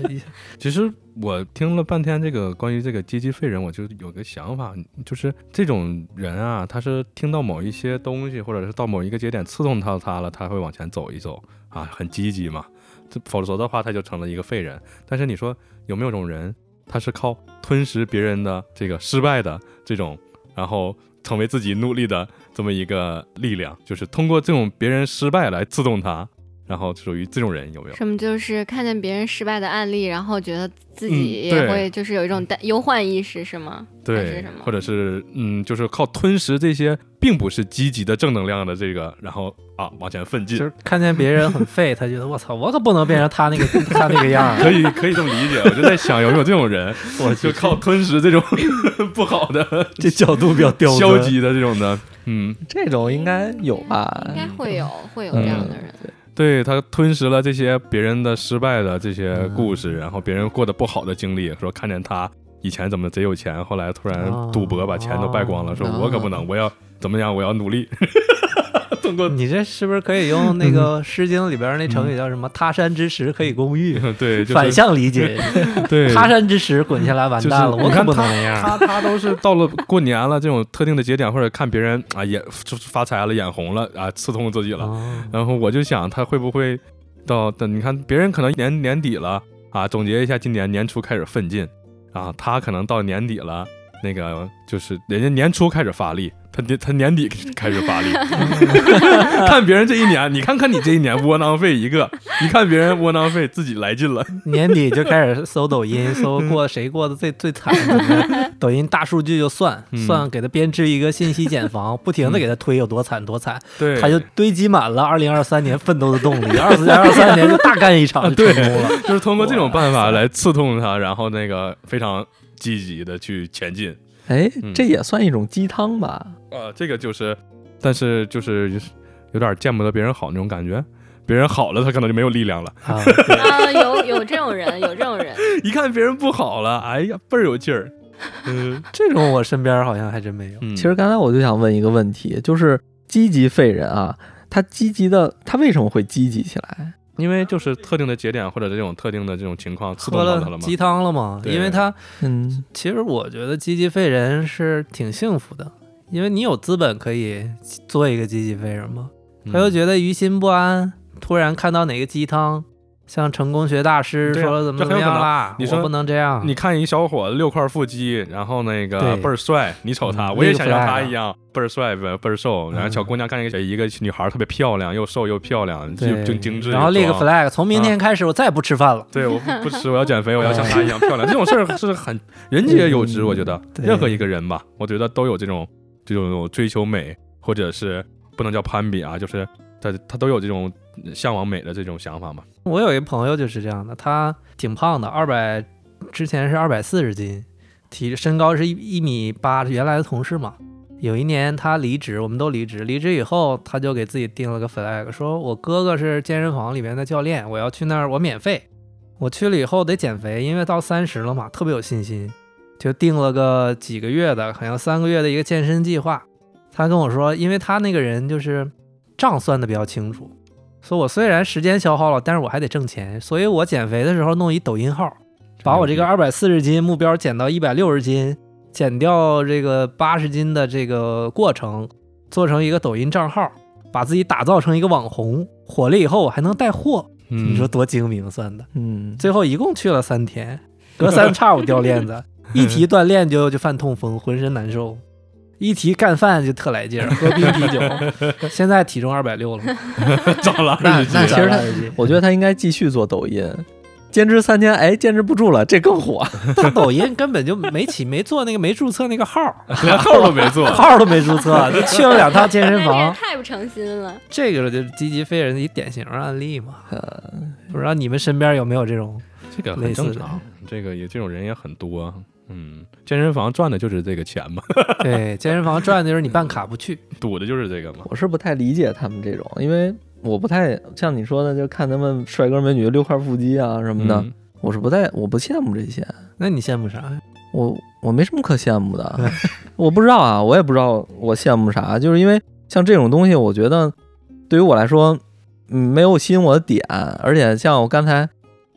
其实我听了半天这个关于这个阶级废人，我就有个想法，就是这种人啊，他是听到某一些东西，或者是到某一个节点刺痛到他了，他会往前走一走啊，很积极嘛。这否则的话，他就成了一个废人。但是你说有没有种人，他是靠吞食别人的这个失败的这种，然后成为自己努力的这么一个力量，就是通过这种别人失败来刺痛他，然后属于这种人有没有？什么就是看见别人失败的案例，然后觉得自己也会就是有一种担忧患意识，是吗？对什么，或者是嗯，就是靠吞食这些并不是积极的正能量的这个，然后啊往前奋进就，是看见别人很废，他觉得我操，我可不能变成他那个他那个样。可以可以这么理解。我就在想有没有这种人，[laughs] 我就靠吞食这种 [laughs] 不好的、[laughs] 这角度比较刁消极的这种的，嗯，这种应该有吧？应该会有会有这样的人。对他吞食了这些别人的失败的这些故事，然后别人过得不好的经历，说看见他以前怎么贼有钱，后来突然赌博把钱都败光了，说我可不能，我要怎么样，我要努力。[laughs] 通过你这是不是可以用那个《诗经》里边那成语叫什么“他山之石，可以攻玉”？对，[laughs] 就是反向理解，[laughs] [laughs] 对他山之石滚下来完蛋了，就是我可不能你看他那样。他他都是到了过年了这种特定的节点，或者看别人啊眼就是发财了、眼红了啊，刺痛自己了。哦然后我就想，他会不会到等你看别人可能年年底了啊，总结一下今年年初开始奋进啊，他可能到年底了那个就是人家年初开始发力，他年他年底开始发力，[laughs] [laughs] 看别人这一年，你看看你这一年窝囊废一个，一看别人窝囊废自己来劲了，[laughs] 年底就开始搜抖音，搜过谁过得最最惨，抖音大数据就算嗯。算给他编织一个信息茧房，不停的给他推有多惨多惨，对，他就堆积满了二零二三年奋斗的动力，二四二三年就大干一场就成功了。就是通过这种办法来刺痛他，然后那个非常积极的去前进。哎嗯，这也算一种鸡汤吧？呃，这个就是，但是就是有点见不得别人好那种感觉。别人好了，他可能就没有力量了。啊，[laughs] 啊，有有这种人，有这种人，一看别人不好了，哎呀，倍儿有劲儿。[laughs] 嗯这种我身边好像还真没有。嗯，其实刚才我就想问一个问题，就是积极废人啊，他积极的，他为什么会积极起来？因为就是特定的节点或者这种特定的这种情况刺痛喝到他了嘛。鸡汤了嘛？因为他嗯，其实我觉得积极废人是挺幸福的，因为你有资本可以做一个积极废人嘛。他又嗯觉得于心不安，突然看到哪个鸡汤，像成功学大师说了怎么怎么样啦，你说不能这样。你看一小伙子六块腹肌，然后那个对倍儿帅，你瞅他，嗯我也想像他一样倍儿帅呗，倍儿瘦。然后小姑娘看一个一个女孩特别漂亮，又瘦又漂亮，又对就精致。然后立个 flag，从明天开始我再也不吃饭了。对，我不 [laughs] 不吃，我要减肥，我要像她一样漂亮。这种事儿是很人皆有之，我觉得对任何一个人吧，我觉得都有这种这种追求美，或者是不能叫攀比啊，就是他他都有这种向往美的这种想法嘛。我有一朋友就是这样的，他挺胖的，二百之前是二百四十斤，体身高是一一米八，原来的同事嘛。有一年他离职，我们都离职，离职以后他就给自己定了个 flag，说我哥哥是健身房里面的教练，我要去那儿，我免费。我去了以后得减肥，因为到三十了嘛，特别有信心，就定了个几个月的，好像三个月的一个健身计划。他跟我说，因为他那个人就是账算的比较清楚，说我虽然时间消耗了，但是我还得挣钱，所以我减肥的时候弄一抖音号，把我这个二百四十斤目标减到一百六十斤，减掉这个八十斤的这个过程，做成一个抖音账号，把自己打造成一个网红，火了以后我还能带货，嗯你说多精明算的。嗯，最后一共去了三天，隔三 [laughs] 差五掉链子，[laughs] 一提锻炼就就犯痛风，浑身难受。一提干饭就特来劲儿，喝冰啤酒。现在体重二百六了，长 [laughs] 了那二十斤那其实我觉得他应该继续做抖音，坚持三天，哎，坚持不住了，这更火。他抖音根本就没起，没做那个没注册那个号儿，[laughs] 连号都没做。号儿都没注册，就去了两趟健身房。太不诚心了。这个就是积极飞人的一典型案例嘛。不知道你们身边有没有这种？这个类似的很正常，这个也这种人也很多。嗯，健身房赚的就是这个钱嘛，[laughs] 对，健身房赚的就是你办卡不去。赌的就是这个嘛。我是不太理解他们这种，因为我不太像你说的，就看他们帅哥美女六块腹肌啊什么的，嗯我是不太我不羡慕这些，那你羡慕啥呀？我我没什么可羡慕的，[laughs] 我不知道啊，我也不知道我羡慕啥，就是因为像这种东西，我觉得对于我来说，嗯，没有吸引我的点，而且像我刚才。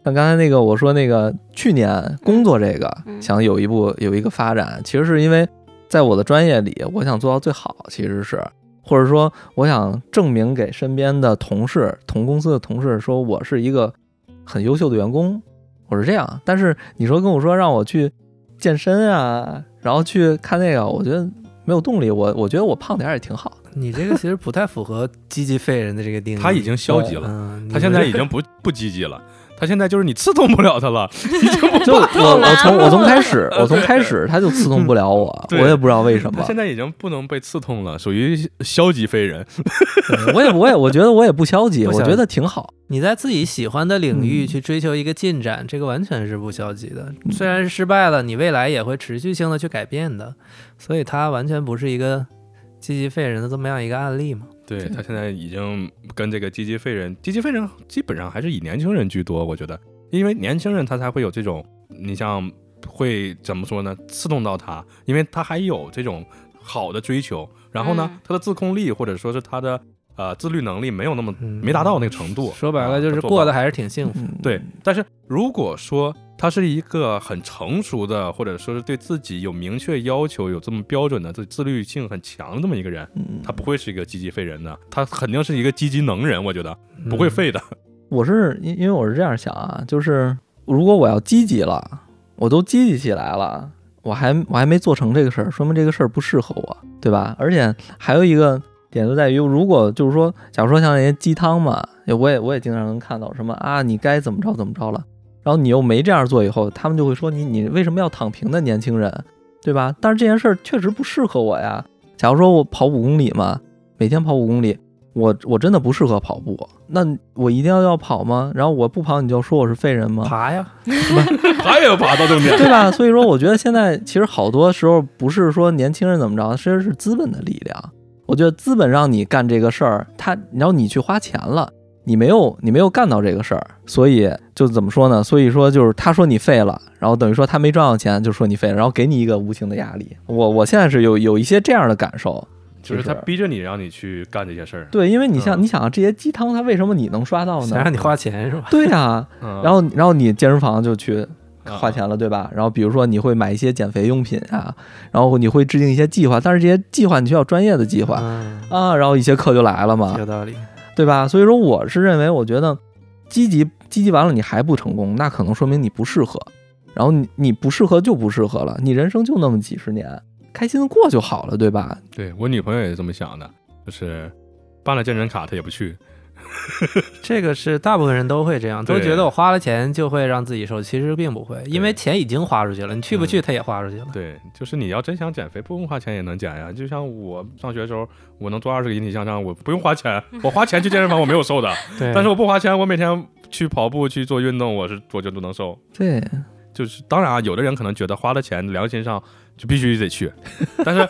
像刚才那个我说那个去年工作这个嗯想有一步有一个发展，其实是因为在我的专业里，我想做到最好，其实是或者说我想证明给身边的同事、同公司的同事，说我是一个很优秀的员工，我是这样。但是你说跟我说让我去健身啊，然后去看那个，我觉得没有动力。我我觉得我胖点儿也挺好的。你这个其实不太符合积极废人的这个定义。他已经消极了，嗯，他现在已经不不积极了，他现在就是你刺痛不了他了，[laughs] 已经不就我我从我从开始 [laughs] 我从开始他就刺痛不了我，[laughs] 我也不知道为什么他。现在已经不能被刺痛了，属于消极废人。我也我也我觉得我也不消极，我觉得挺好。你在自己喜欢的领域嗯去追求一个进展，这个完全是不消极的。虽然失败了，你未来也会持续性的去改变的，所以它完全不是一个积极废人的这么样一个案例嘛。对他现在已经跟这个积极废人，积极废人基本上还是以年轻人居多，我觉得，因为年轻人他才会有这种，你像会怎么说呢，刺痛到他，因为他还有这种好的追求，然后呢，嗯。他的自控力或者说是他的呃自律能力没有那么嗯没达到那个程度，说白了就是过得还是挺幸福。嗯，对，但是如果说他是一个很成熟的，或者说是对自己有明确要求、有这么标准的、自自律性很强的这么一个人，嗯，他不会是一个积极废人的，他肯定是一个积极能人，我觉得不会嗯废的。我是因因为我是这样想啊，就是如果我要积极了，我都积极起来了，我还我还没做成这个事儿，说明这个事儿不适合我，对吧？而且还有一个点就在于，如果就是说，假如说像那些鸡汤嘛，我也我也经常能看到什么啊，你该怎么着怎么着了，然后你又没这样做以后，他们就会说你你为什么要躺平的年轻人，对吧？但是这件事儿确实不适合我呀。假如说我跑五公里嘛，每天跑五公里，我我真的不适合跑步，那我一定要要跑吗？然后我不跑，你就说我是废人吗？[laughs] 爬呀，[laughs] 爬也要爬到终点。[laughs] 对吧？所以说，我觉得现在其实好多时候不是说年轻人怎么着，其实是资本的力量。我觉得资本让你干这个事儿，他然后你去花钱了，你没有你没有干到这个事儿，所以就怎么说呢？所以说就是他说你废了，然后等于说他没赚到钱，就说你废了，然后给你一个无形的压力。我我现在是有有一些这样的感受，就是他逼着你让你去干这些事儿。对，因为你像、嗯你想啊这些鸡汤，他为什么你能刷到呢？想让你花钱是吧？对呀、嗯，然后然后你健身房就去啊花钱了，对吧？然后比如说你会买一些减肥用品啊，然后你会制定一些计划，但是这些计划你需要专业的计划嗯，啊，然后一些课就来了嘛，有道理。对吧？所以说我是认为，我觉得积极积极完了你还不成功，那可能说明你不适合，然后你你不适合就不适合了，你人生就那么几十年，开心的过就好了，对吧？对我女朋友也是这么想的，就是办了健身卡她也不去。[laughs] 这个是大部分人都会这样，都觉得我花了钱就会让自己瘦，其实并不会，因为钱已经花出去了，你去不去嗯他也花出去了。对，就是你要真想减肥，不用花钱也能减呀。就像我上学的时候，我能做二十个引体向上，我不用花钱，[laughs] 我花钱去健身房我没有瘦的，对，但是我不花钱，我每天去跑步去做运动，我是我就都能瘦。对，就是当然啊，有的人可能觉得花了钱良心上就必须得去，但是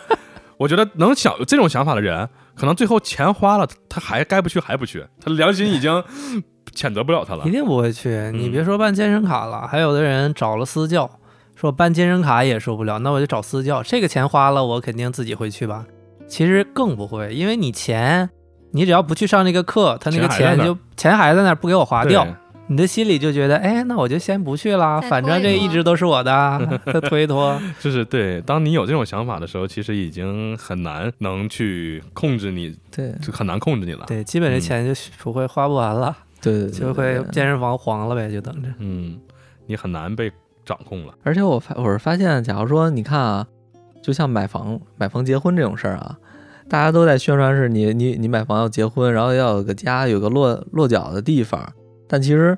我觉得能想有这种想法的人，可能最后钱花了，他还该不去还不去，他良心已经 [laughs] 谴责不了他了一。定不会去。你嗯别说办健身卡了，还有的人找了私教，说办健身卡也受不了，那我就找私教。这个钱花了，我肯定自己会去吧。其实更不会，因为你钱，你只要不去上那个课，他那个钱就钱还在那儿，不给我划掉，你的心里就觉得，哎，那我就先不去了，反正这一直都是我的，[laughs] 再拖一拖。就是对，当你有这种想法的时候，其实已经很难能去控制你，对，就很难控制你了。对，基本这嗯钱就不会花不完了，对对，就会健身房黄了呗，就等着。嗯，你很难被掌控了。而且我发我是发现，假如说你看啊，就像买房、买房结婚这种事儿啊，大家都在宣传是你你你买房要结婚，然后要有个家，有个落落脚的地方。但其实，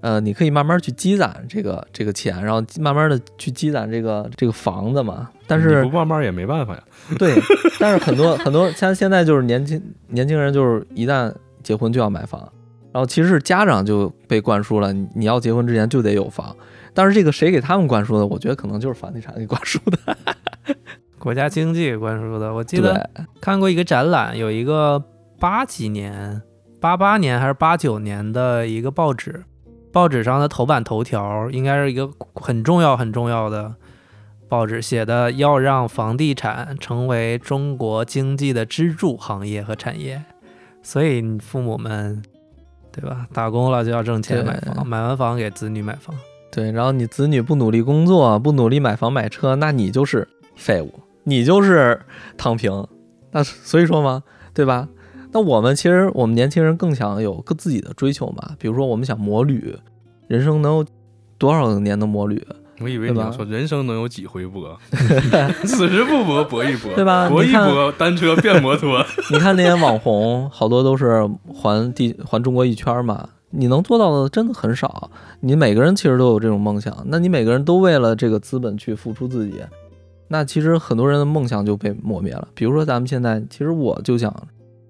呃，你可以慢慢去积攒这个这个钱，然后慢慢的去积攒这个这个房子嘛。但是不慢慢也没办法呀。对，但是很多 [laughs] 很多像现在就是年轻年轻人，就是一旦结婚就要买房，然后其实是家长就被灌输了，你你要结婚之前就得有房。但是这个谁给他们灌输的？我觉得可能就是房地产给灌输的。[laughs] 国家经济给灌输的，我记得，看过一个展览，有一个八几年、八八年还是八九年的一个报纸，报纸上的头版头条应该是一个很重要很重要的报纸写的，要让房地产成为中国经济的支柱行业和产业。所以你父母们，对吧？打工了就要挣钱买房，[laughs] 买完房给子女买房。对，然后你子女不努力工作，不努力买房买车，那你就是废物，你就是躺平。那所以说嘛，对吧？那我们其实我们年轻人更想有个自己的追求嘛，比如说我们想摩旅，人生能有多少年的摩旅，我以为你要说人生能有几回搏，[laughs] 此时不搏搏一搏，对吧搏一搏，单车变摩托。[laughs] 你看那些网红，好多都是环地环中国一圈嘛，你能做到的真的很少。你每个人其实都有这种梦想，那你每个人都为了这个资本去付出自己，那其实很多人的梦想就被磨灭了。比如说咱们现在，其实我就想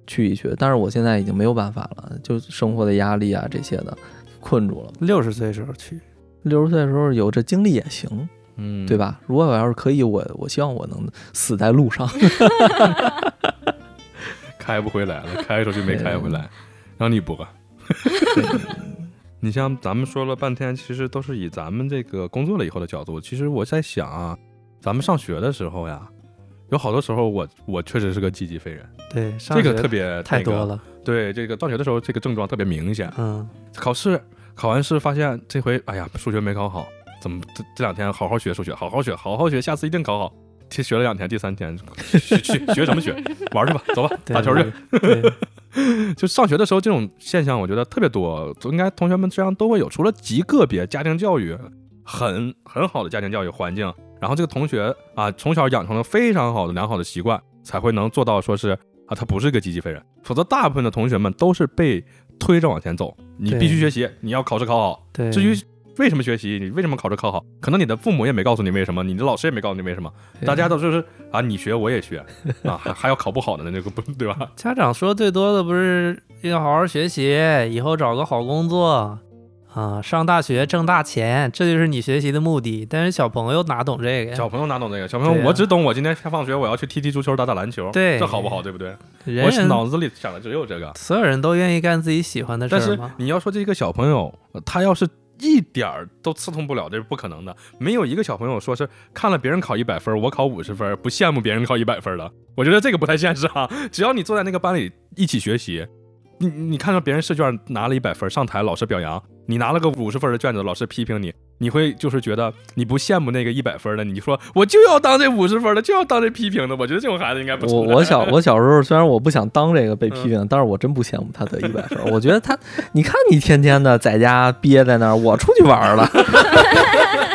去一去，但是我现在已经没有办法了，就生活的压力啊这些的困住了。六十岁时候去，六十岁的时候有这精力也行，嗯，对？吧？如果我要是可以，我我希望我能死在路上。[laughs] 开不回来了，开出去没开回来，[laughs] 让你搏。[laughs] 你像咱们说了半天，其实都是以咱们这个工作了以后的角度。其实我在想啊，咱们上学的时候呀，有好多时候我我确实是个积极废人，对，上学这个特别那个太多了。对，这个上学的时候这个症状特别明显。嗯，考试考完试发现这回哎呀数学没考好，怎么这这两天好好学数学，好好学，好好学，下次一定考好。其实学了两天，第三天学学学什么学？玩去吧，走吧，对打球去。。对对 [laughs] 就上学的时候，这种现象我觉得特别多，应该同学们身上都会有。除了极个别家庭教育很很好的家庭教育环境，然后这个同学啊从小养成了非常好的良好的习惯，才会能做到说是啊他不是一个积极废人，否则大部分的同学们都是被推着往前走，你必须学习，你要考试考好。对，至于为什么学习，你为什么考试考好，可能你的父母也没告诉你为什么，你的老师也没告诉你为什么，大家都就是啊你学我也学啊，还还要考不好的呢，那个不对吧？家长说最多的不是要好好学习，以后找个好工作啊，上大学挣大钱，这就是你学习的目的。但是小朋友哪懂这个呀？小朋友哪懂这个？小朋友我只懂我今天下放学我要去踢踢足球，打打篮球，对这好不好？对不对？我脑子里想的只有这个。所有人都愿意干自己喜欢的事但是？你要说这个小朋友，呃他要是一点儿都刺痛不了，这是不可能的。没有一个小朋友说是看了别人考一百分，我考五十分，不羡慕别人考一百分的。我觉得这个不太现实啊。只要你坐在那个班里一起学习，你你看到别人试卷拿了一百分，上台老师表扬，你拿了个五十分的卷子，老师批评你，你会就是觉得你不羡慕那个一百分的，你说我就要当这五十分的，就要当这批评的。我觉得这种孩子应该不我我小 [laughs] 我小时候虽然我不想当这个被批评，但是我真不羡慕他得一百分。我觉得他，你看你天天的在家憋在那儿，我出去玩儿了。[laughs]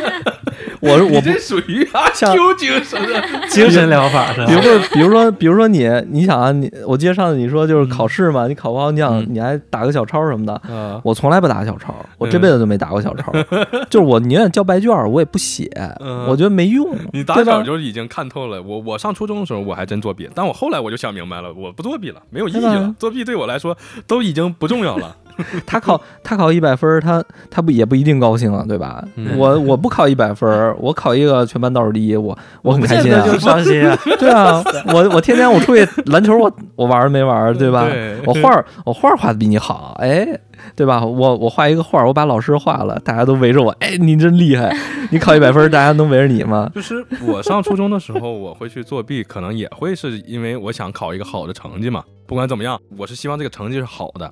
我我不你这属于啊像 Q 精神的。精神疗法是比如说，比如说，比如说你，你想啊，你我记得上次你说就是考试嘛，你考不好，你想嗯你还打个小抄什么的，啊，我从来不打小抄，我这嗯辈子都没打过小抄，[laughs] 就是我宁愿交白卷儿，我也不写，嗯我觉得没用，你打小就已经看透了。我我上初中的时候我还真作弊，但我后来我就想明白了，我不作弊了，没有意义了。作弊对我来说都已经不重要了。[laughs] 他考他考一百分儿，他他不也不一定高兴啊，对吧？嗯我我不考一百分儿，我考一个全班倒数第一，我我很开心啊就。伤心啊！[laughs] 对啊，我我天天我出去篮球我我玩儿没玩儿，对吧？对我画儿我画儿画的比你好，哎，对吧？我我画一个画儿，我把老师画了，大家都围着我，哎，你真厉害！你考一百分儿，大家能围着你吗？就是我上初中的时候，我会去作弊，可能也会是因为我想考一个好的成绩嘛。不管怎么样，我是希望这个成绩是好的。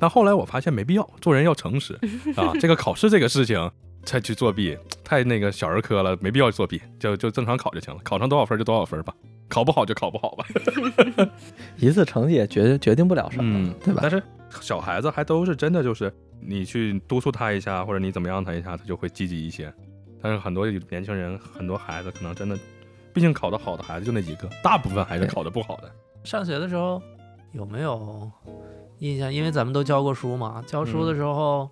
但后来我发现没必要，做人要诚实 [laughs] 啊。这个考试这个事情再去作弊，太那个小儿科了，没必要作弊，就就正常考就行了。考上多少分就多少分吧，考不好就考不好吧。[laughs] 一次成绩也决决定不了什么，嗯，对吧但？是小孩子还都是真的，就是你去督促他一下，或者你怎么样他一下，他就会积极一些。但是很多年轻人，很多孩子可能真的，毕竟考得好的孩子就那几个，大部分还是考得不好的。上学的时候有没有印象？因为咱们都教过书嘛，教书的时候，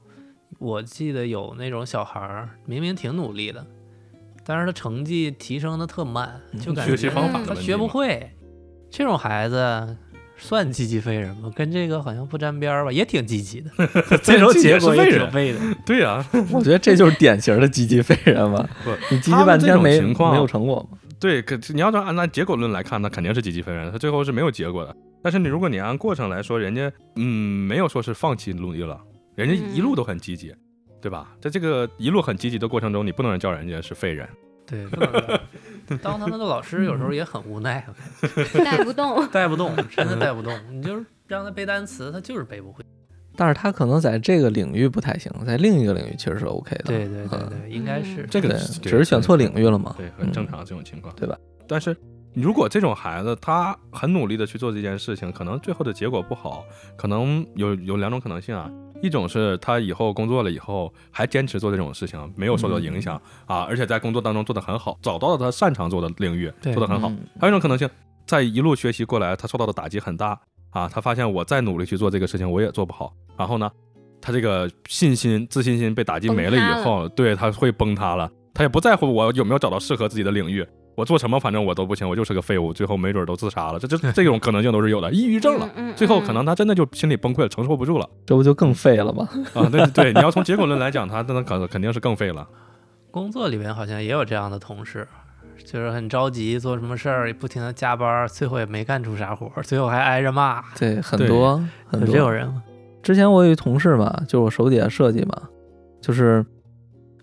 我记得有那种小孩儿明明挺努力的，但是他成绩提升的特慢，就感觉学习方法他学不会。这种孩子算积极废人吗？跟这个好像不沾边儿吧，也挺积极的，[laughs] 最终这种结果也挺废的。[laughs] 对呀、[laughs] 我觉得这就是典型的积极废人嘛。不，你积极他这种半天没情况没有成果嘛？对，可你要说按按结果论来看，那肯定是积极废人，他最后是没有结果的。但是你如果你按过程来说，人家嗯没有说是放弃努力了，人家一路都很积极，对吧？在这个一路很积极的过程中，你不能叫人家是废人。[laughs] 对，不能当他们的老师有时候也很无奈，带不动。带不动，真的 [laughs] 带不动。你就是让他背单词，他就是背不会。但是他可能在这个领域不太行，在另一个领域其实是 OK 的。对对对嗯对，应该是对，这个只是选错领域了嘛。对，很嗯正常这种情况，对吧？但是如果这种孩子他很努力的去做这件事情，可能最后的结果不好，可能有有两种可能性啊。一种是他以后工作了以后还坚持做这种事情，没有受到影响、啊，而且在工作当中做得很好，找到了他擅长做的领域，对做得很好。嗯还有一种可能性，在一路学习过来，他受到的打击很大啊，他发现我再努力去做这个事情，我也做不好。然后呢，他这个信心、自信心被打击没了以后，对他会崩塌了。他也不在乎我有没有找到适合自己的领域，我做什么反正我都不行，我就是个废物，最后没准都自杀了。这这 [laughs] 这种可能性都是有的，抑郁症了。最后可能他真的就心理崩溃了，承受不住了这不就更废了吗？啊！对对，你要从结果论来讲，他那可肯定是更废了。[laughs] 工作里面好像也有这样的同事，就是很着急做什么事儿，不停的加班，最后也没干出啥活儿，最后还挨着骂。对，很多很有多这种人？之前我有一同事嘛，就是我手底下设计嘛，就是，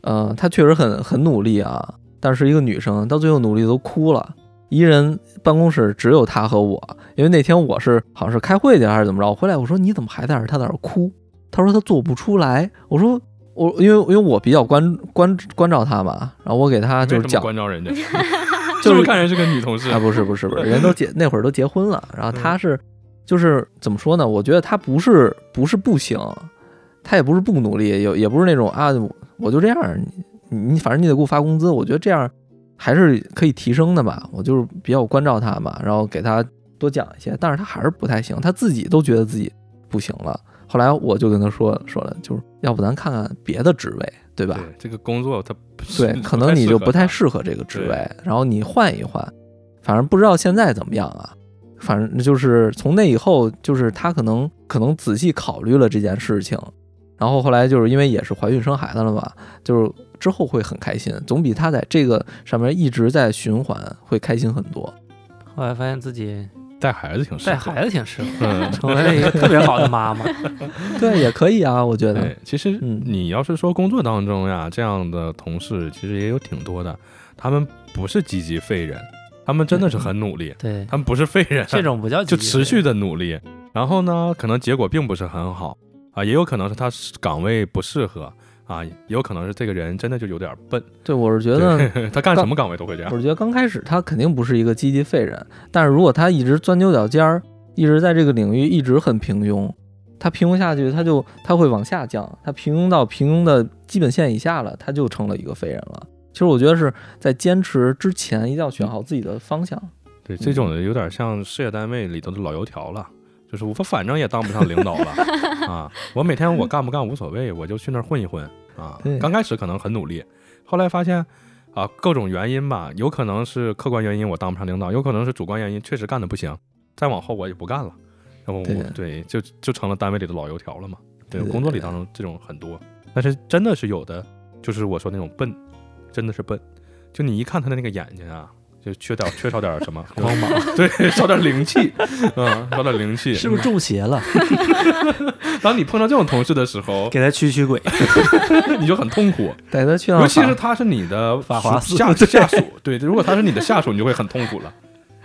呃，他确实很很努力啊，但是一个女生，到最后努力都哭了。一人办公室只有她和我，因为那天我是好像是开会去还是怎么着，我回来我说你怎么还在这儿？她在那儿哭，她说她做不出来。我说我因为因为我比较关关关照她嘛，然后我给她就是讲关照人家，[laughs] 就是看人是个女同事啊，不是不是不是，[laughs] 人都结那会儿都结婚了，然后嗯他是就是怎么说呢？我觉得她不是不是不行，她也不是不努力，也也不是那种啊，我就这样，你你反正你得给我发工资。我觉得这样还是可以提升的吧。我就是比较关照他嘛，然后给他多讲一些，但是他还是不太行，他自己都觉得自己不行了。后来我就跟他说说了，就是要不咱看看别的职位，对吧？对这个工作他对，可能你就不太适合这个职位，然后你换一换，反正不知道现在怎么样啊。反正就是从那以后，就是他可能可能仔细考虑了这件事情，然后后来就是因为也是怀孕生孩子了嘛，就是之后会很开心，总比他在这个上面一直在循环会开心很多。后来发现自己带孩子挺适合带孩子挺适合，嗯，成为了一个特别好的妈妈。[laughs] 对，也可以啊，我觉得对，其实嗯你要是说工作当中呀，这样的同事其实也有挺多的，他们不是积极废人，他们真的是很努力，对，他们不是废人，这种不叫就积极持续的努力，然后呢，可能结果并不是很好啊，也有可能是他岗位不适合啊，也有可能是这个人真的就有点笨，对我是觉得 [laughs] 他干什么岗位都会这样我。觉得刚开始他肯定不是一个积极废人，但是如果他一直钻牛角尖儿，一直在这个领域一直很平庸，他平庸下去，他就他会往下降，他平庸到平庸的基本线以下了，他就成了一个废人了。其实我觉得是在坚持之前，一定要选好自己的方向。对，这种的有点像事业单位里头的老油条了，就是我反正也当不上领导了 [laughs] 啊，我每天我干不干无所谓，我就去那儿混一混啊。刚开始可能很努力，后来发现啊各种原因吧，有可能是客观原因我当不上领导，有可能是主观原因确实干的不行，再往后我也不干了，然后我对对就就成了单位里的老油条了嘛。对，对对工作里当中这种很多，但是真的是有的，就是我说那种笨，真的是笨，就你一看他的那个眼睛啊。就缺点缺少点什么光芒，[laughs] 对，少点灵气，嗯，少点灵气。是不是中邪了？[laughs] 当你碰到这种同事的时候，给他驱驱鬼。[laughs] 你就很痛苦，带他去趟尤其是他是你的法华寺下下属，对，如果他是你的下属，你就会很痛苦了，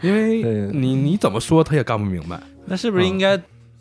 因为你你怎么说他也干不明白。那是不是应该，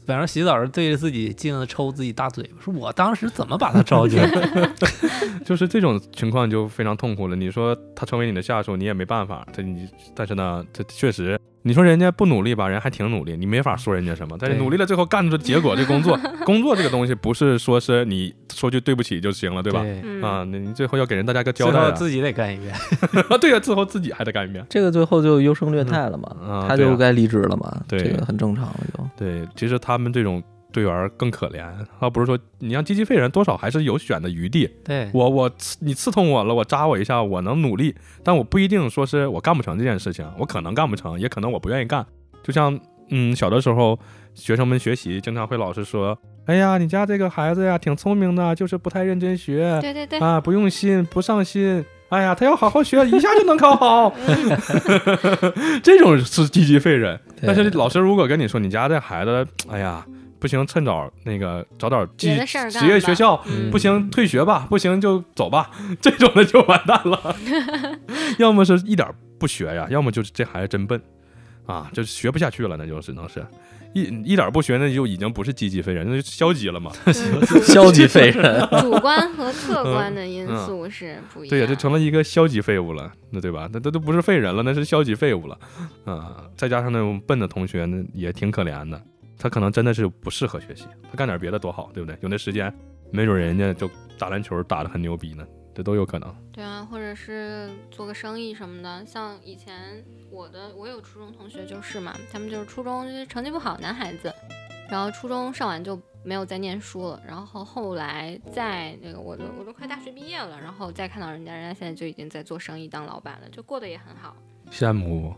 晚上洗澡时对着自己镜子抽自己大嘴巴，说我当时怎么把他招进来的？[laughs] 就是这种情况就非常痛苦了。你说他成为你的下属，你也没办法。他你但是呢，这确实，你说人家不努力吧，人还挺努力，你没法说人家什么。但是努力了，最后干出结果，这工作工作这个东西不是说是你说句对不起就行了，对吧？啊，那你最后要给人大家个交代啊。后自己得干一遍。[laughs] 啊，对呀、最后自己还得干一遍。这个最后就优胜劣汰了嘛，他就该离职了嘛，对这个很正常了就。对，其实他们这种队员更可怜，而不是说你让积极废人多少还是有选的余地。对，我我刺你刺痛我了，我扎我一下，我能努力，但我不一定说是我干不成这件事情，我可能干不成，也可能我不愿意干。就像嗯，小的时候学生们学习经常会老师说，哎呀，你家这个孩子呀挺聪明的，就是不太认真学对对对，啊，不用心，不上心。哎呀，他要好好学，一下就能考好。[laughs] [laughs] 这种是积极废人。但是老师如果跟你说，你家这孩子，哎呀，不行，趁早那个找点技别的事儿干职业学校，嗯不行退学吧，不行就走吧，这种的就完蛋了。[laughs] 要么是一点不学呀，要么就是这孩子真笨啊，就是学不下去了，那就只能是一一点不学，那就已经不是积极废人，那就消极了嘛。消极废人，主观和客观的因素是不一样。对呀，就成了一个消极废物了，那对吧？那那都不是废人了，那是消极废物了，啊、再加上那种笨的同学，那也挺可怜的。他可能真的是不适合学习，他干点别的多好，对不对？有那时间，没准人家就打篮球打得很牛逼呢，这都有可能。对啊，或者是做个生意什么的。像以前我的，我有初中同学就是嘛，他们就是初中就是成绩不好，男孩子，然后初中上完就没有再念书了，然后后来在那个我都我都快大学毕业了，然后再看到人家，人家现在就已经在做生意当老板了，就过得也很好。羡慕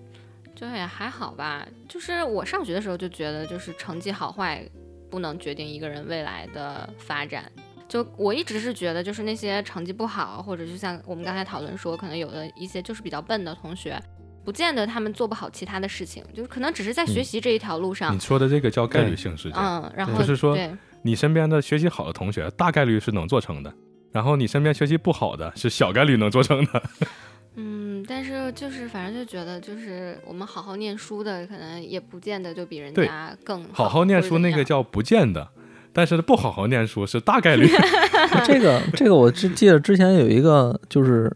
就也还好吧，就是我上学的时候就觉得，就是成绩好坏不能决定一个人未来的发展。就我一直是觉得，就是那些成绩不好，或者就像我们刚才讨论说，可能有的一些就是比较笨的同学，不见得他们做不好其他的事情，就是可能只是在学嗯习这一条路上你，说的这个叫概率性事件，嗯，然后就是说你身边的学习好的同学大概率是能做成的，然后你身边学习不好的是小概率能做成的。嗯，但是就是反正就觉得，就是我们好好念书的，可能也不见得就比人家更好好念书那个叫不见得，但是不好好念书是大概率。[laughs] 这个这个我只记得之前有一个就是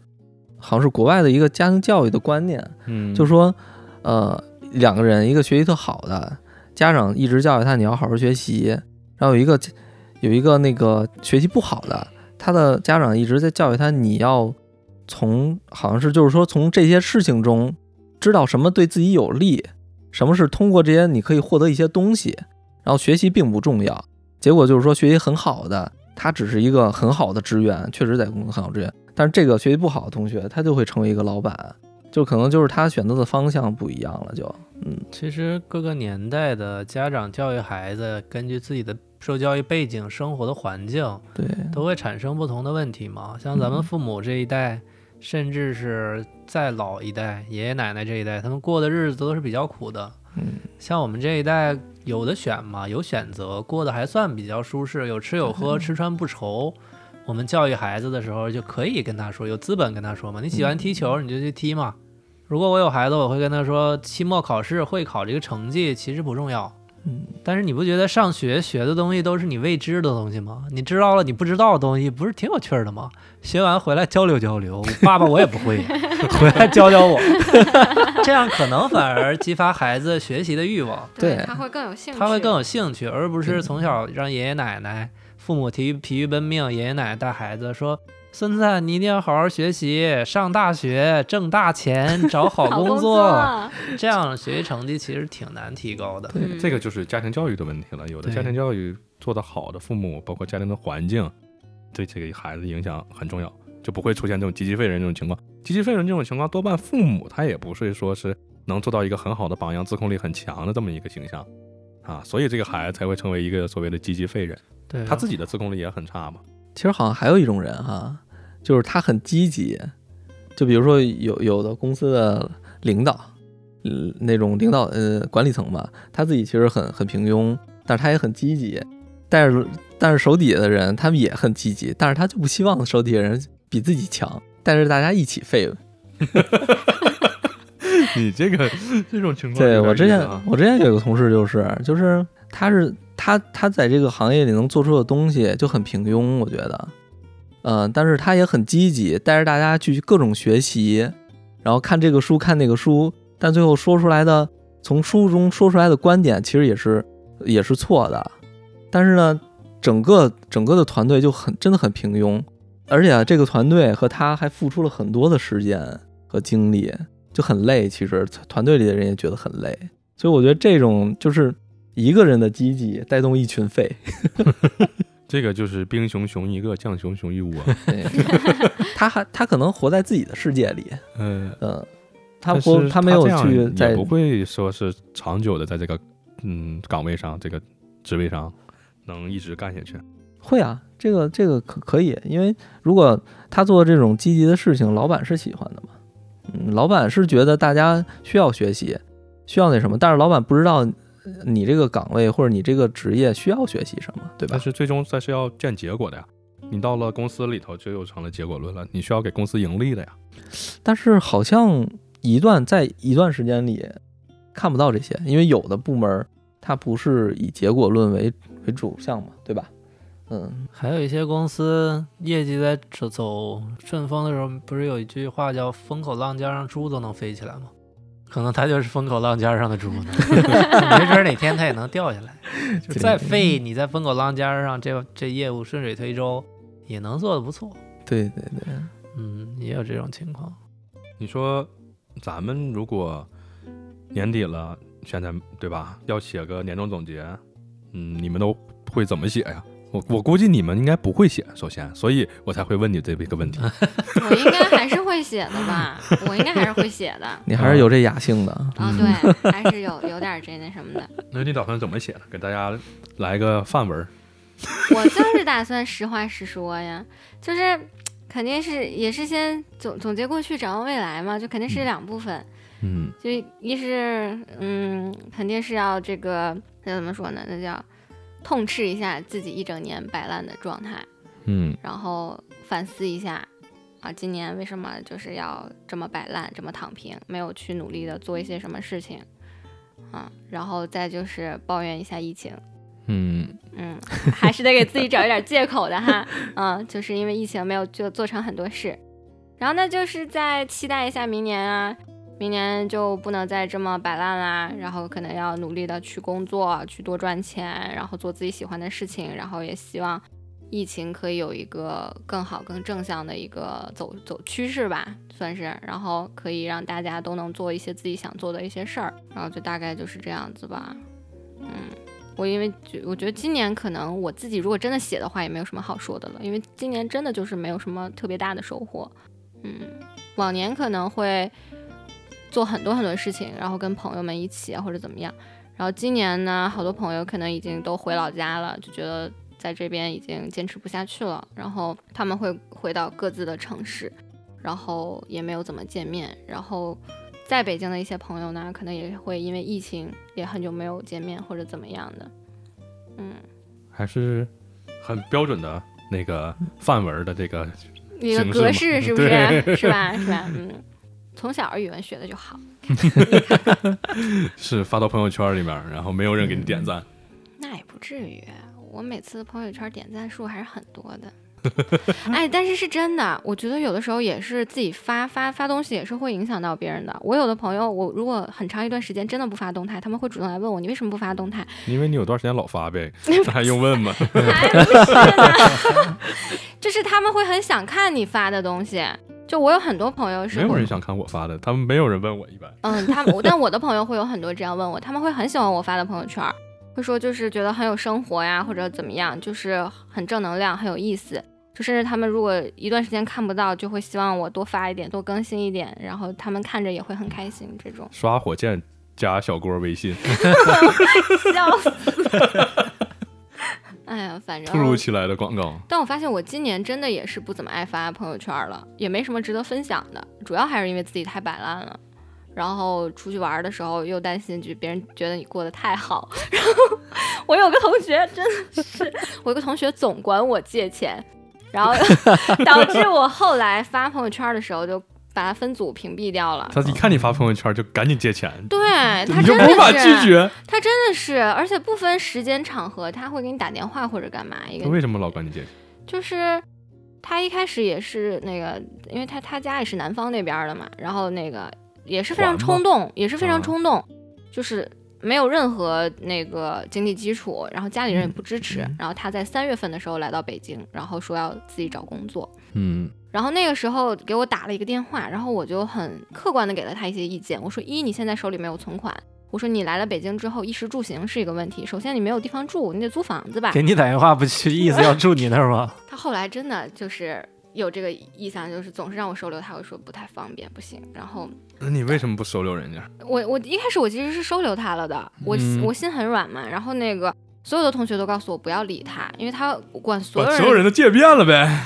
好像是国外的一个家庭教育的观念，嗯就说呃两个人一个学习特好的家长一直教育他你要好好学习，然后有一个有一个那个学习不好的，他的家长一直在教育他你要从好像是就是说从这些事情中知道什么对自己有利，什么是通过这些你可以获得一些东西，然后学习并不重要。结果就是说学习很好的，他只是一个很好的职员，确实在公司很好职员，但是这个学习不好的同学，他就会成为一个老板，就可能就是他选择的方向不一样了，就嗯其实各个年代的家长教育孩子，根据自己的受教育背景、生活的环境，对，都会产生不同的问题嘛。像咱们嗯父母这一代，甚至是再老一代，爷爷奶奶这一代，他们过的日子都是比较苦的。嗯像我们这一代有的选嘛，有选择，过得还算比较舒适，有吃有喝，吃穿不愁。我们教育孩子的时候就可以跟他说，有资本跟他说嘛，你喜欢踢球你就去踢嘛。如果我有孩子，我会跟他说，期末考试会考这个成绩其实不重要，嗯，但是你不觉得上学学的东西都是你未知的东西吗？你知道了你不知道的东西，不是挺有趣儿的吗？学完回来交流交流，爸爸我也不会，[laughs] 回来教教我，[laughs] 这样可能反而激发孩子学习的欲望，[laughs] 对他会更有兴趣，他会更有兴趣，而不是嗯从小让爷爷奶奶、父母疲于疲于奔命，爷爷奶奶带孩子说。孙子，你一定要好好学习，上大学，挣大钱，找好 [laughs] 好工作，这样学习成绩其实挺难提高的。对这个就是家庭教育的问题了。有的家庭教育做得好的父母，包括家庭的环境，对这个孩子影响很重要，就不会出现这种积极废人这种情况。积极废人这种情况，多半父母他也不是说是能做到一个很好的榜样，自控力很强的这么一个形象啊，所以这个孩子才会成为一个所谓的积极废人。对啊，他自己的自控力也很差嘛。其实好像还有一种人哈，就是他很积极，就比如说有有的公司的领导，呃，那种领导呃管理层吧，他自己其实很很平庸，但是他也很积极，但是但是手底下的人他们也很积极，但是他就不希望手底下人比自己强，带着大家一起废。[laughs] 你这个这种情况对我之前我之前有一个同事就是就是他是他他在这个行业里能做出的东西就很平庸，我觉得，嗯、但是他也很积极，带着大家去各种学习，然后看这个书看那个书，但最后说出来的从书中说出来的观点其实也是也是错的，但是呢，整个整个的团队就很真的很平庸，而且、啊、这个团队和他还付出了很多的时间和精力，就很累。其实团队里的人也觉得很累，所以我觉得这种就是一个人的积极带动一群废。[laughs] 这个就是兵熊熊一个，将熊熊一窝。[laughs] 对，[laughs] 他还他可能活在自己的世界里，嗯，嗯，他但不是他没有去在也不会说是长久的在这个嗯岗位上这个职位上能一直干下去。会啊，这个这个可可以，因为如果他做这种积极的事情，老板是喜欢的嘛。嗯，老板是觉得大家需要学习，需要那什么，但是老板不知道呃你这个岗位或者你这个职业需要学习什么，对吧但？是最终这是要见结果的呀。你到了公司里头，就又成了结果论了。你需要给公司盈利的呀。但是好像一段在一段时间里看不到这些，因为有的部门它不是以结果论为为主项嘛，对吧？嗯，还有一些公司业绩在走走顺风的时候，不是有一句话叫“风口浪尖上猪都能飞起来”吗？可能他就是风口浪尖上的猪呢，[laughs] 没准哪天他也能掉下来。[laughs] 就再废，你在风口浪尖上，这这业务顺水推舟，也能做得不错。对对对，嗯，也有这种情况。你说咱们如果年底了，现在对吧？要写个年终总结，嗯，你们都会怎么写呀？我我估计你们应该不会写，首先，所以我才会问你这一个问题。[laughs] 我应该还是会写的吧？我应该还是会写的。你还是有这雅兴的。啊，对，还是有有点这那什么的。那你打算怎么写呢？给大家来个范文儿。[laughs] 我就是打算实话实说呀，就是肯定是也是先总总结过去，展望未来嘛，就肯定是两部分。嗯就一是嗯，肯定是要这个那怎么说呢？那叫痛斥一下自己一整年摆烂的状态，嗯。然后反思一下啊，今年为什么就是要这么摆烂，这么躺平，没有去努力的做一些什么事情。啊？然后再就是抱怨一下疫情，嗯。嗯，还是得给自己找一点借口的哈，嗯，[laughs] 就是因为疫情没有就做成很多事，然后那，就是再期待一下明年啊，明年就不能再这么摆烂啦，然后可能要努力的去工作，去多赚钱，然后做自己喜欢的事情，然后也希望疫情可以有一个更好、更正向的一个走走趋势吧，算是，然后可以让大家都能做一些自己想做的一些事儿，然后就大概就是这样子吧。嗯，我因为觉我觉得今年可能我自己如果真的写的话，也没有什么好说的了，因为今年真的就是没有什么特别大的收获。嗯，往年可能会做很多很多事情，然后跟朋友们一起啊，或者怎么样。然后今年呢，好多朋友可能已经都回老家了，就觉得在这边已经坚持不下去了，然后他们会回到各自的城市，然后也没有怎么见面。然后在北京的一些朋友呢，可能也会因为疫情也很久没有见面或者怎么样的。嗯，还是很标准的那个范文的这个一个格式 [laughs] 是不是？是吧？是吧？嗯，从小语文学的就好。是发到朋友圈里面，然后没有人给你点赞。那也不至于，我每次朋友圈点赞数还是很多的。[laughs] 哎，但是是真的，我觉得有的时候也是自己发发发东西也是会影响到别人的。我有的朋友，我如果很长一段时间真的不发动态，他们会主动来问我，你为什么不发动态？因为你有段时间老发呗，[laughs] 那还用问吗？才不是，[laughs] 就是他们会很想看你发的东西。就我有很多朋友是没有人想看我发的，他们没有人问我一般。嗯，他们，但我的朋友会有很多这样问我，他们会很喜欢我发的朋友圈，会说就是觉得很有生活呀，或者怎么样，就是很正能量，很有意思。就甚至他们如果一段时间看不到，就会希望我多发一点，多更新一点，然后他们看着也会很开心。这种刷火箭加小郭微信，[laughs] 笑死。哎呀，反正突如其来的广告。但我发现我今年真的也是不怎么爱发朋友圈了，也没什么值得分享的，主要还是因为自己太摆烂了。然后出去玩的时候又担心，就别人觉得你过得太好。然后 [laughs] 我有个同学真的是，我有个同学总管我借钱，然后 [laughs] 导致我后来发朋友圈的时候就把他分组屏蔽掉了。他一看你发朋友圈就赶紧借钱，对他就真的无法拒是，绝。他真的是，而且不分时间场合，他会给你打电话或者干嘛。一个他为什么老管你借钱？就是他一开始也是那个，因为他他家也是南方那边儿的嘛，然后那个也是非常冲动，也是非常啊冲动，就是没有任何那个经济基础，然后家里人也不支持，然后他在三月份的时候来到北京，然后说要自己找工作。嗯，然后那个时候给我打了一个电话，然后我就很客观的给了他一些意见。我说：一，你现在手里没有存款；我说你来了北京之后，衣食住行是一个问题。首先你没有地方住，你得租房子吧。给你打电话不是意思要 [laughs] 住你那儿吗？他后来真的就是有这个意向，就是总是让我收留他，我说不太方便，不行。然后那你为什么不收留人家？我我一开始我其实是收留他了的，我、嗯我心很软嘛。然后那个所有的同学都告诉我不要理他，因为他管所有人所有人都借遍了呗。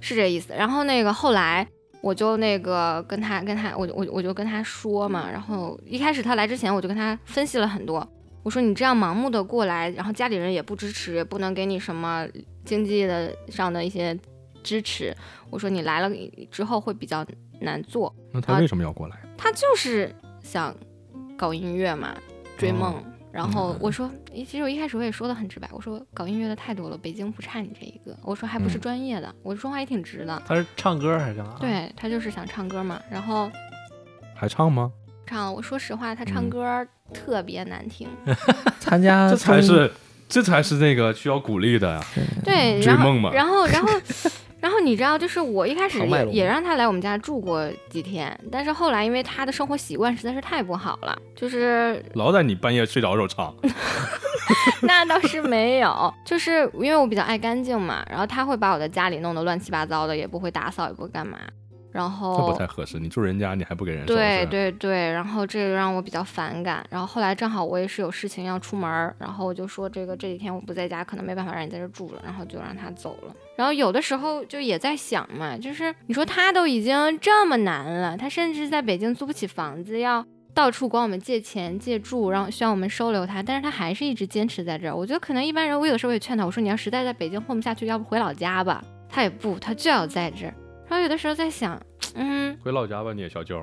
是这意思。然后那个后来我就那个跟他跟他我我我就跟他说嘛，然后一开始他来之前我就跟他分析了很多。我说你这样盲目的过来，然后家里人也不支持，也不能给你什么经济的上的一些支持。我说你来了之后会比较难做。那他为什么要过来？他就是想搞音乐嘛，追梦。哦然后我说，诶其实我一开始我也说的很直白，我说搞音乐的太多了，北京不差你这一个。我说还不是嗯专业的，我说话也挺直的。他是唱歌还是干嘛？，对他就是想唱歌嘛，然后还唱吗？唱，我说实话，他唱嗯歌特别难听。[laughs] 参加这才是这才是那个需要鼓励的呀。对，追梦嘛然后然后然后你知道，就是我一开始也也让他来我们家住过几天，但是后来因为他的生活习惯实在是太不好了，就是老在你半夜睡着的时候唱 [laughs] [laughs] 那倒是没有，就是因为我比较爱干净嘛，然后他会把我的家里弄得乱七八糟的，也不会打扫，也不会干嘛。然后这不太合适。你住人家，你还不给人收拾？对对对，然后这个让我比较反感。然后后来正好我也是有事情要出门儿，然后我就说这个这几天我不在家，可能没办法让你在这儿住了，然后就让他走了。然后有的时候就也在想嘛，就是你说他都已经这么难了，他甚至在北京租不起房子，要到处管我们借钱借住，然后需要我们收留他，但是他还是一直坚持在这儿。我觉得可能一般人，我有的时候也劝他，我说你要实在在北京混不下去，要不回老家吧。他也不，他就要在这儿。然后有的时候在想，嗯，回老家吧，你也小舅。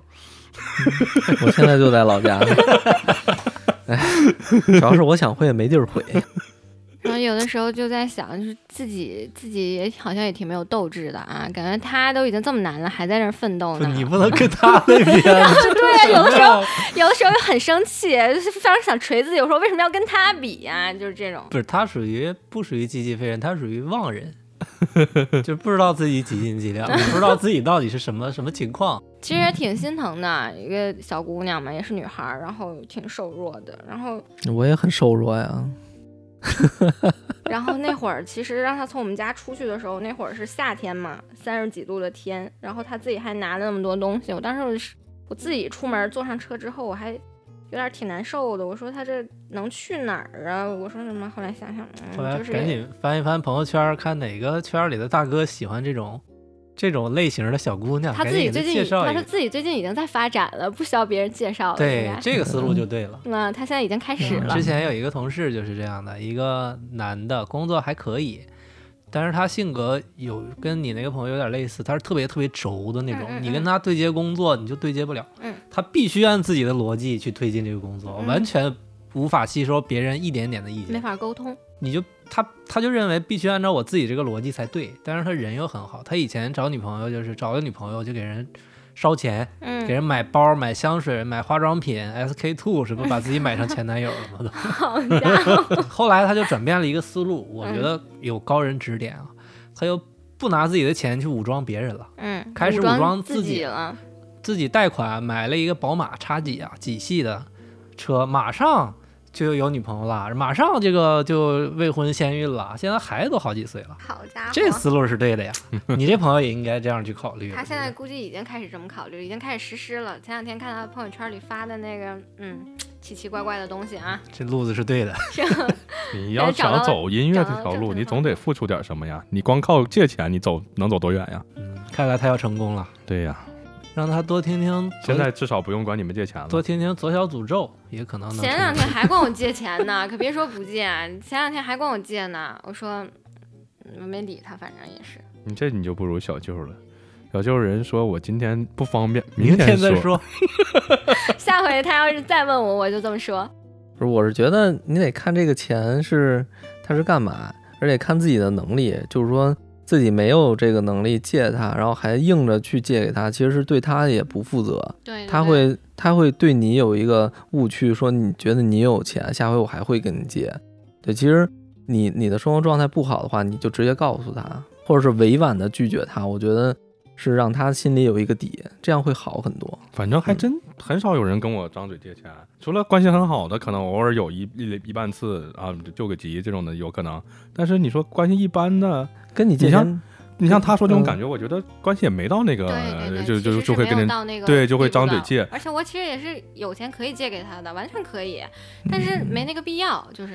我现在就在老家。哎，[laughs] 主要是我想回也没地儿回。然后有的时候就在想，就是自己自己也好像也挺没有斗志的啊，感觉他都已经这么难了，还在那儿奋斗呢。你不能跟他那边。[laughs] [laughs] 对啊，有的时候有的时候又很生气，就是非常想锤自己，我说为什么要跟他比呀、就是这种。不是他属于不属于积极废人，他属于忘人，[laughs] 就不知道自己几斤几两，[laughs] 不知道自己到底是什么什么情况。其实也挺心疼的，一个小姑娘嘛，也是女孩儿，然后挺瘦弱的，然后我也很瘦弱呀。[laughs] 然后那会儿其实让她从我们家出去的时候，那会儿是夏天嘛，三十几度的天，然后她自己还拿了那么多东西，我当时我是我自己出门坐上车之后，我还有点挺难受的，我说他这能去哪儿啊？我说什么？后来想想，后来嗯，就是赶紧翻一翻朋友圈，看哪个圈里的大哥喜欢这种这种类型的小姑娘，她赶紧给自己最近，介绍一个。她说自己最近已经在发展了，不需要别人介绍了。对这个思路就对了。[laughs] 嗯，他现在已经开始了之。前有一个同事就是这样的，一个男的，工作还可以，但是他性格有跟你那个朋友有点类似，他是特别特别轴的那种，嗯嗯你跟他对接工作你就对接不了，嗯。他必须按自己的逻辑去推进这个工作，嗯。完全无法吸收别人一点点的意没见，法沟通，你就他他就认为必须按照我自己这个逻辑才对，但是他人又很好，他以前找女朋友就是找个女朋友就给人烧钱，嗯给，人买包、买香水、买化妆品，SK two 什么把自己买成前男友了吗？都。[laughs] 好家伙，[laughs] 后来他就转变了一个思路，我嗯觉得有高人指点啊，他又不拿自己的钱去武装别人了，嗯，开始武装自自己了，自己贷款买了一个宝马叉几啊几系的车，马上就有女朋友了，马上这个就未婚先孕了，现在孩子都好几岁了，好家伙，这思路是对的呀，[laughs] 你这朋友也应该这样去考虑。他现在估计已经开始这么考虑，已经开始实施了。前两天看他朋友圈里发的那个，嗯，奇奇怪怪的东西啊，这路子是对的，[laughs] 你要想走音乐这条路，你总得付出点什么呀？你光靠借钱，你走能走多远呀？嗯，看来他要成功了，对呀，让他多听听，现在至少不用管你们借钱了多。听听左小诅咒，也可能能前两天还管我借钱呢，[laughs] 可别说不借，前两天还管我借呢。我说，嗯我没理他，反正也是。你这你就不如小舅了。小舅人说我今天不方便，明天再说。[laughs] 下回他要是再问我，我就这么说。不是，我是觉得你得看这个钱是他是干嘛，而且看自己的能力。就是说自己没有这个能力借他，然后还硬着去借给他，其实是对他也不负责。对，对他会他会对你有一个误区，说你觉得你有钱，下回我还会跟你借。对，其实你你的生活状态不好的话，你就直接告诉他，或者是委婉的拒绝他。我觉得是让他心里有一个底，这样会好很多。反正还真很少有人跟我张嘴借钱，除了关系很好的，可能偶尔有一一一半次啊，救个急这种的有可能。但是你说关系一般的，跟你借你像钱，你像他说这种嗯感觉，我觉得关系也没到那个，就就就会跟人到那个对就会张嘴借。而且我其实也是有钱可以借给他的，完全可以，[laughs] 但是没那个必要，就是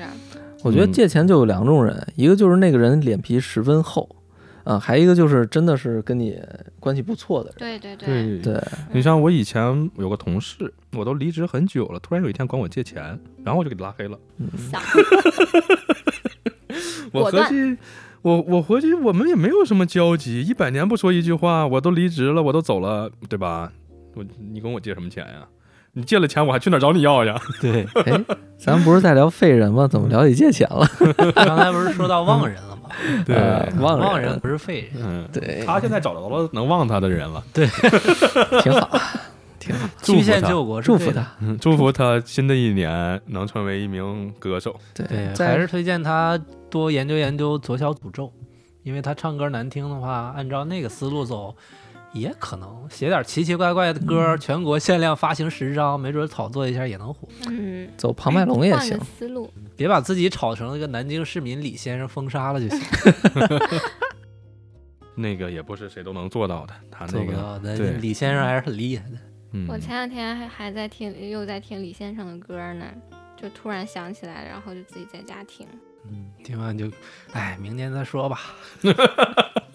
我觉得嗯借钱就有两种人，一个就是那个人脸皮十分厚，啊，还一个就是真的是跟你关系不错的人。对对对，对，对，你像我以前有个同事，我都离职很久了，突然有一天管我借钱，然后我就给他拉黑了。想 [laughs] 我果断合计，我我回去我们也没有什么交集，一百年不说一句话，我都离职了，我都走了，对吧？我你跟我借什么钱呀？你借了钱，我还去哪儿找你要呀？[laughs] 对，哎，咱不是在聊废人吗？怎么聊起借钱了？[laughs] 刚才不是说到忘人了吗？[laughs] 对忘忘人不是废人，嗯，对，他现在找着了能忘他的人了，对挺好，曲线救国。祝福他。嗯祝福他新的一年能成为一名歌手。对，还是推荐他多研究研究左小诅咒，因为他唱歌难听的话，按照那个思路走，也可能写点奇奇怪怪的歌，嗯全国限量发行十张，没准炒作一下也能火。嗯，走庞麦龙也行。思路，别把自己炒成一个南京市民李先生封杀了就行，[laughs] 那个也不是谁都能做到的，他那个。对李先生还是很厉害的。嗯我，前两天还还在听，又在听李先生的歌呢，就突然想起来，然后就自己在家听。嗯，听完就，哎，明年再说吧。[laughs]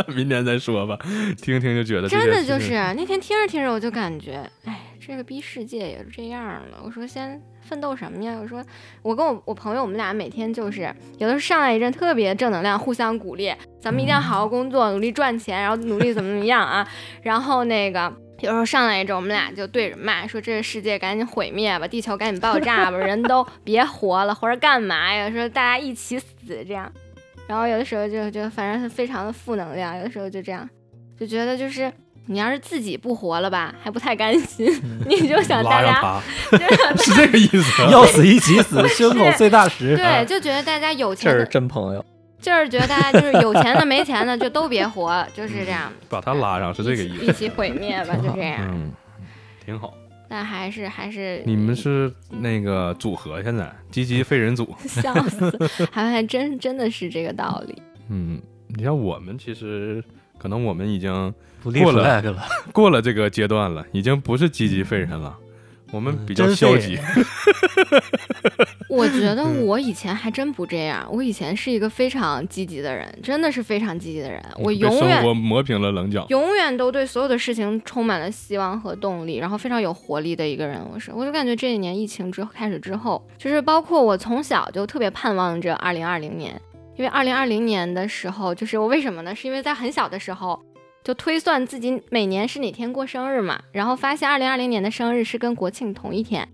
明年再说吧，听听就觉得真的就是那天听着听着，我就感觉，哎，这个逼世界也是这样了。我说先奋斗什么呀？我说我跟我我朋友，我们俩每天就是有的时候上来一阵特别正能量，互相鼓励，咱们一定要好好工作，努力赚钱，然后努力怎么怎么样啊。然后那个有时候上来一阵，我们俩就对着骂，说这个世界赶紧毁灭吧，地球赶紧爆炸吧，人都 [laughs] 别活了，活着干嘛呀？说大家一起死这样。然后有的时候就就反正是非常的负能量，有的时候就这样，就觉得就是你要是自己不活了吧，还不太甘心，[laughs] 你就想大家 [laughs] 是这个意思。要死一起死，胸口碎大石。对，就觉得大家有这是，真朋友。就是觉得大家就是有钱的没钱的就都别活，就是这样，把他拉上是这个意思。一起毁灭吧，就这样。嗯，挺好。但还是还是你们是那个组合，现在积极废人组。[laughs] 笑死，还还真真的是这个道理。嗯，你像我们其实可能我们已经过了过了这个阶段了，已经不是积极废人了，我们比较消极。[laughs] 我觉得我以前还真不这样，我以前是一个非常积极的人，真的是非常积极的人。我永远我磨平了棱角。永远都对所有的事情充满了希望和动力，然后非常有活力的一个人。我是，我就感觉这一年疫情之后开始之后，就是包括我从小就特别盼望着二零二零年，因为二零二零年的时候，就是我为什么呢？是因为在很小的时候就推算自己每年是哪天过生日嘛，然后发现二零二零年的生日是跟国庆同一天。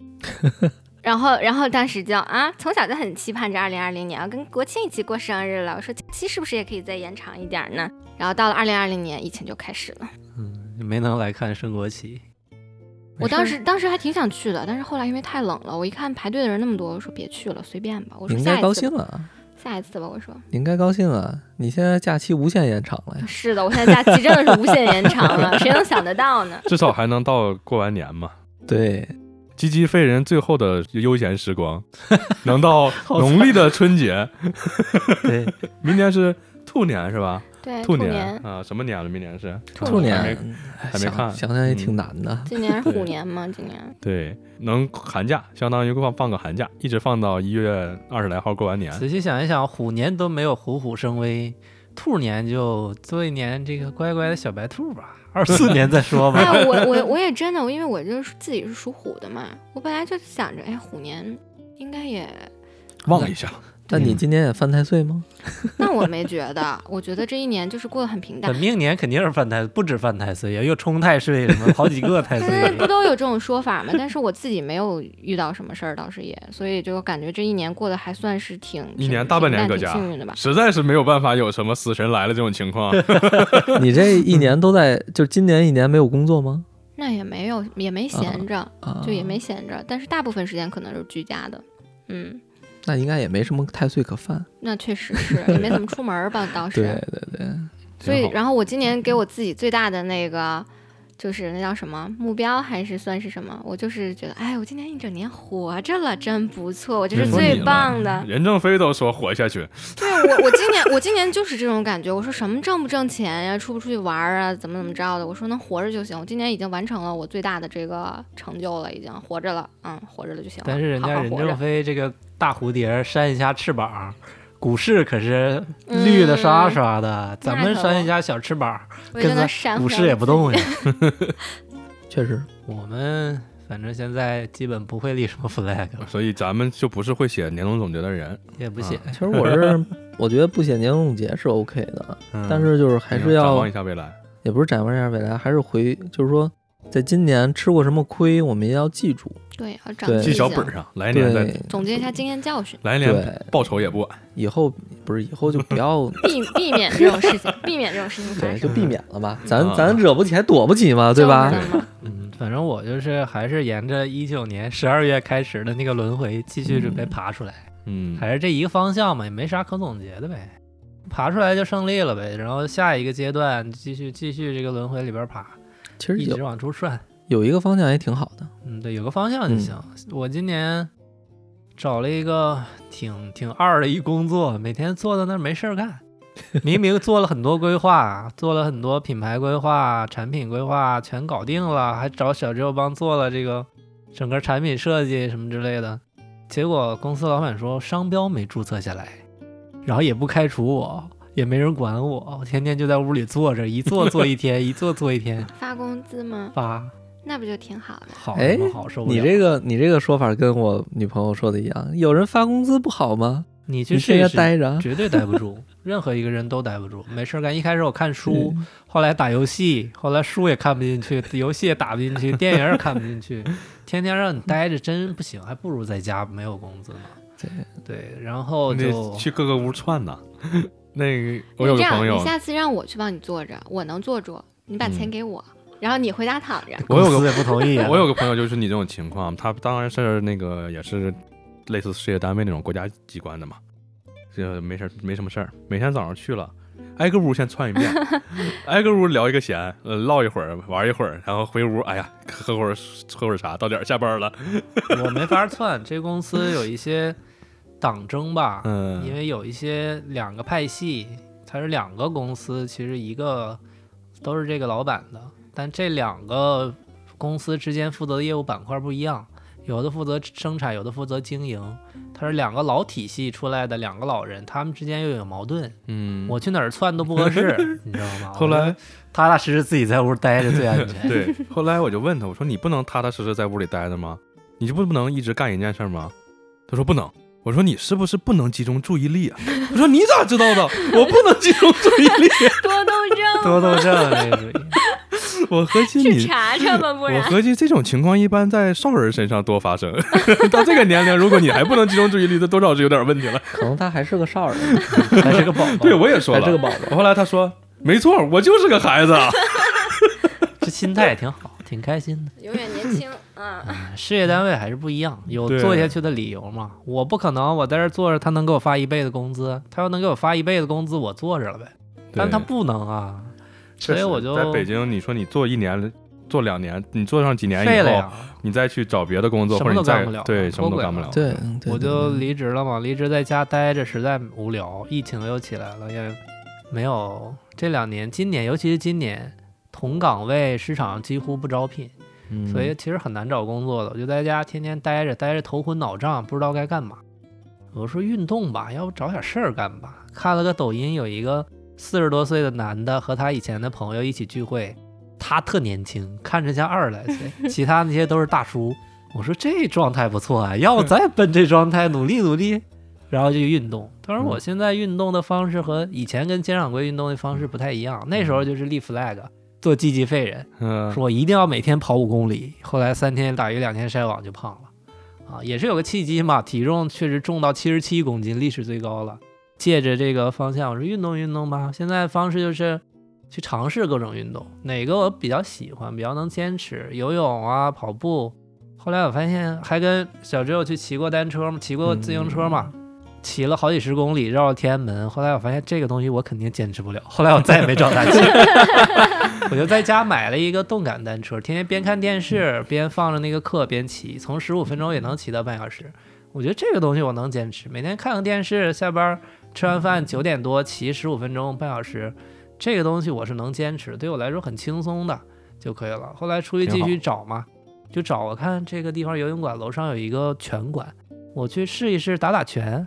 [laughs] 然后，然后当时就啊，从小就很期盼着二零二零年要跟国庆一起过生日了。我说假期是不是也可以再延长一点呢？然后到了二零二零年，疫情就开始了。嗯没能来看升国旗。我当时当时还挺想去的，但是后来因为太冷了，我一看排队的人那么多，我说别去了，随便吧。我说你应该高下一次吧，兴啊，下一次吧。我说你应该高兴啊！你现在假期无限延长了呀。是的，我现在假期真的是无限延长了，[laughs] 谁能想得到呢？至少还能到过完年嘛。对，唧唧废人最后的悠闲时光，[laughs] 能到农历的春节。对，[laughs] 明年是兔年是吧？对，兔年，啊，什么年了？明年是兔年还没看想想也挺难的。今年是虎年嘛？今年对，能寒假，相当于放放个寒假，一直放到一月二十来号过完年。仔细想一想，虎年都没有虎虎生威，兔年就做一年这个乖乖的小白兔吧。二四年再说吧。哎，我我我也真的，因为我就是自己是属虎的嘛，我本来就想着，哎，虎年应该也，望一下，那你今年也犯太岁吗？[laughs] 那我没觉得，我觉得这一年就是过得很平淡本。命年肯定是犯太，不止犯太岁呀，又冲太岁什么，好几个太现在不。都有这种说法吗？但是我自己没有遇到什么事儿，倒是也，所以就感觉这一年过得还算是挺挺一年大半年搁家幸运的吧。实在是没有办法有什么死神来了这种情况。[laughs] [laughs] 你这一年都在，就今年一年没有工作吗？那也没有，也没闲着，啊，就也没闲着，但是大部分时间可能是居家的。嗯，那应该也没什么太岁可犯。那确实是，也没怎么出门吧，[laughs] 倒是。对对对，所以，然后我今年给我自己最大的那个，就是那叫什么目标，还是算是什么？我就是觉得，哎，我今年一整年活着了，真不错，我就是最棒的。任正非都说活下去，[laughs] 对我，我今年我今年就是这种感觉。我说什么挣不挣钱呀，出不出去玩儿啊，怎么怎么着的？我说能活着就行。我今年已经完成了我最大的这个成就了，已经活着了，嗯，活着了就行了。但是人家任正非这个大蝴蝶扇一下翅膀，股市可是绿的刷刷的，咱们那可扇一下小翅膀，跟咱股市也不动呀。[laughs] 确实，我们反正现在基本不会立什么 flag，[laughs] 所以咱们就不是会写年终总结的人。也不写。其实我是我觉得不写年终总结是 OK 的，[laughs] 嗯但是就是还是要展望一下未来。也不是展望一下未来，还是回就是说，在今年吃过什么亏，我们也要记住。对，要长记小本上，来年再对，总结一下经验教训，来年对报仇也不晚。以后不是以后就不要 [laughs] 避避免这种事情，[laughs] 避免这种事情发对，生，就避免了吧。咱啊咱惹不起还躲不起嘛，对吧？嗯，反正我就是还是沿着一九年十二月开始的那个轮回继续准备爬出来，嗯，还是这一个方向嘛，也没啥可总结的呗。爬出来就胜利了呗，然后下一个阶段继续继续这个轮回里边爬，其实一直往出涮。有一个方向也挺好的。嗯，对，有个方向就行。我今年找了一个挺挺二的一工作，每天坐在那儿没事儿干。明明做了很多规划，做了很多品牌规划、产品规划，全搞定了，还找小周帮做了这个整个产品设计什么之类的。结果公司老板说商标没注册下来，然后也不开除我，也没人管我，我天天就在屋里坐着，一坐坐一天，[laughs] 一坐坐一天，发工资吗？发那不就挺好的？哎好什么好受不了。你这个你这个说法跟我女朋友说的一样，有人发工资不好吗？你去你天试一试，待着，绝对待不住，任何一个人都待不住，没事儿干。一开始我看书，嗯后来打游戏，后来书也看不进去，游戏也打不进去，电影也看不进去，[laughs] 天天让你待着真不行，还不如在家没有工资呢。对对，然后就去各个屋串呢。[laughs] 那个我有你这样，个朋友你，下次让我去帮你坐着，我能坐住，你把钱嗯给我，然后你回家躺着。[laughs] 我有个不同意啊。[laughs] 我有个朋友就是你这种情况，他当然是那个也是类似事业单位那种国家机关的嘛，就没事没什么事儿，每天早上去了，挨个屋先窜一遍，[laughs] 挨个屋聊一个闲，呃，唠一会儿，玩一会儿，然后回屋，哎呀，喝会儿喝会儿茶，到点儿下班了，我没法窜，这公司有一些党争吧，嗯，因为有一些两个派系，它是两个公司，其实一个都是这个老板的，但这两个公司之间负责的业务板块不一样，有的负责生产，有的负责经营，它是两个老体系出来的两个老人，他们之间又有矛盾，嗯，我去哪儿窜都不合适，[laughs] 你知道吗？后来踏踏实实自己在屋待着最安全。对，[laughs] 后来我就问他，我说你不能踏踏实实在屋里待着吗？你就不不能一直干一件事儿吗？他说不能。我说你是不是不能集中注意力啊？他说你咋知道的？我不能集中注意力。[laughs] 多动症，多动症。我合计你，查查吧，不我。合计这种情况一般在少人身上多发生。[laughs] 到这个年龄，如果你还不能集中注意力，这多少是有点问题了。[laughs] 可能他还是个少人，[laughs] 还是个宝宝，对，我也说了。还是个宝宝。后来他说，没错，我就是个孩子。这心态也挺好，挺开心的。永远年轻啊！事业单位还是不一样，有做下去的理由嘛。我不可能，我在这坐着，他能给我发一辈子工资，他要能给我发一辈子工资，我坐着了呗。但他不能啊，所以我就在北京，你说你做一年。做两年，你做上几年以后，你再去找别的工作，什或者你再么都干不了对什么都干不了。对，我就离职了嘛。离职在家待着实在无聊，疫情又起来了，也没有这两年，今年尤其是今年，同岗位市场几乎不招聘，嗯所以其实很难找工作的。我就在家天天待着，待着头昏脑胀，不知道该干嘛。我说运动吧，要不找点事儿干吧。看了个抖音，有一个四十多岁的男的和他以前的朋友一起聚会，他特年轻，看着像二十来岁，[laughs] 其他那些都是大叔。我说这状态不错啊，要不再奔这状态努力努力，然后就运动。他说我现在运动的方式和以前跟监掌柜运动的方式不太一样，那时候就是立 flag，做积极废人。嗯，说我一定要每天跑五公里，后来三天打鱼两天晒网就胖了，啊，也是有个契机嘛，体重确实重到七十七公斤，历史最高了。借着这个方向，我说运动运动吧。现在方式就是去尝试各种运动，哪个我比较喜欢，比较能坚持，游泳啊，跑步。后来我发现还跟小只有去骑过单车嘛，骑过自行车嘛，骑了好几十公里绕了天安门。后来我发现这个东西我肯定坚持不了，后来我再也没找他骑。[laughs] 我就在家买了一个动感单车，天天边看电视边放着那个课边骑，从十五分钟也能骑到半小时。我觉得这个东西我能坚持，每天看个电视，下班吃完饭九点多骑十五分钟半小时，这个东西我是能坚持，对我来说很轻松的就可以了。后来出去继续找嘛，就找我看这个地方游泳馆楼上有一个拳馆，我去试一试打打拳。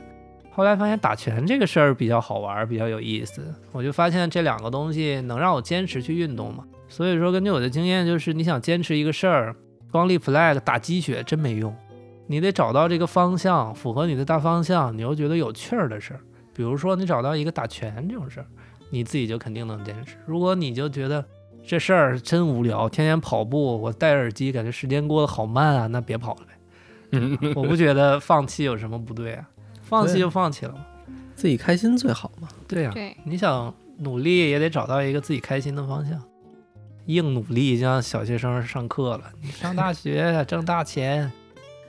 后来发现打拳这个事儿比较好玩，比较有意思，我就发现这两个东西能让我坚持去运动嘛。所以说，根据我的经验，就是你想坚持一个事儿，光立 flag 打鸡血真没用，你得找到这个方向，符合你的大方向，你又觉得有趣儿的事儿。比如说，你找到一个打拳这种事儿，你自己就肯定能坚持。如果你就觉得这事儿真无聊，天天跑步，我戴耳机，感觉时间过得好慢啊，那别跑了呗。嗯 [laughs] 我不觉得放弃有什么不对啊，放弃就放弃了嘛。自己开心最好嘛。对呀、对，你想努力也得找到一个自己开心的方向。硬努力就像小学生上课了，你上大学挣大钱，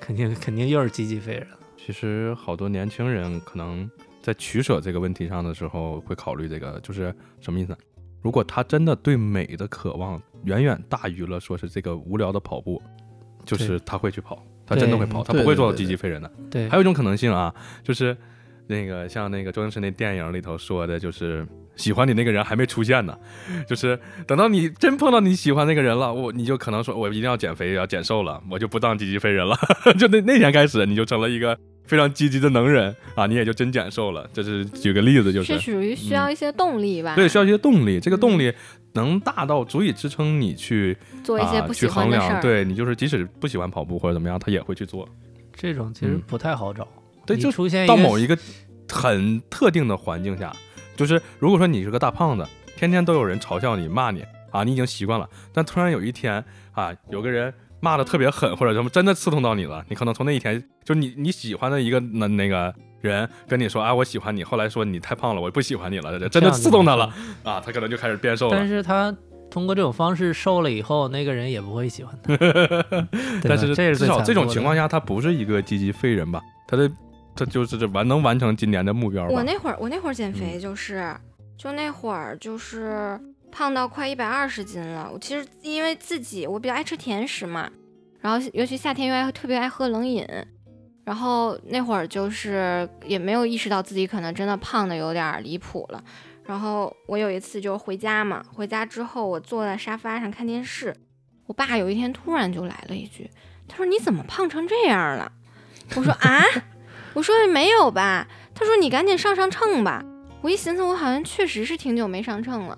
肯定肯定又是积极废人了。其实好多年轻人可能在取舍这个问题上的时候，会考虑这个，就是什么意思呢？如果他真的对美的渴望远远大于了说是这个无聊的跑步，就是他会去跑，他真的会跑，他不会做到积极废人的。对还，有一种可能性啊，就是那个像那个周星驰那电影里头说的，就是喜欢你那个人还没出现呢，就是等到你真碰到你喜欢那个人了，我你就可能说我一定要减肥，要减瘦了，我就不当积极废人了，[laughs] 就那那天开始你就成了一个非常积极的能人啊，你也就真减瘦了。这是举个例子，就是是属于需要一些动力吧？对，需要一些动力，这个动力能大到足以支撑你去做一些啊不喜去衡量，欢的事儿。对你就是即使不喜欢跑步或者怎么样，他也会去做。这种其实嗯不太好找。对，就出现到某一个很特定的环境下，就是如果说你是个大胖子，天天都有人嘲笑你、骂你啊，你已经习惯了。但突然有一天啊，有个人骂的特别狠，或者什么真的刺痛到你了，你可能从那一天，就你你喜欢的一个那那个人跟你说啊，我喜欢你，后来说你太胖了，我不喜欢你了，真的刺痛他了啊，他可能就开始变瘦了。但是他通过这种方式瘦了以后，那个人也不会喜欢他。[laughs] 但是这至少这种情况下，他不是一个积极废人吧？他的他就是这完能完成今年的目标吧？我那会儿我那会儿减嗯肥就是，就那会儿就是胖到快一百二十斤了。我其实因为自己我比较爱吃甜食嘛，然后尤其夏天又爱特别爱喝冷饮，然后那会儿就是也没有意识到自己可能真的胖的有点离谱了。然后我有一次就回家嘛，回家之后我坐在沙发上看电视，我爸有一天突然就来了一句，他说你怎么胖成这样了？[laughs] 我说啊，我说没有吧？他说你赶紧上上秤吧。我一寻思，我好像确实是挺久没上秤了。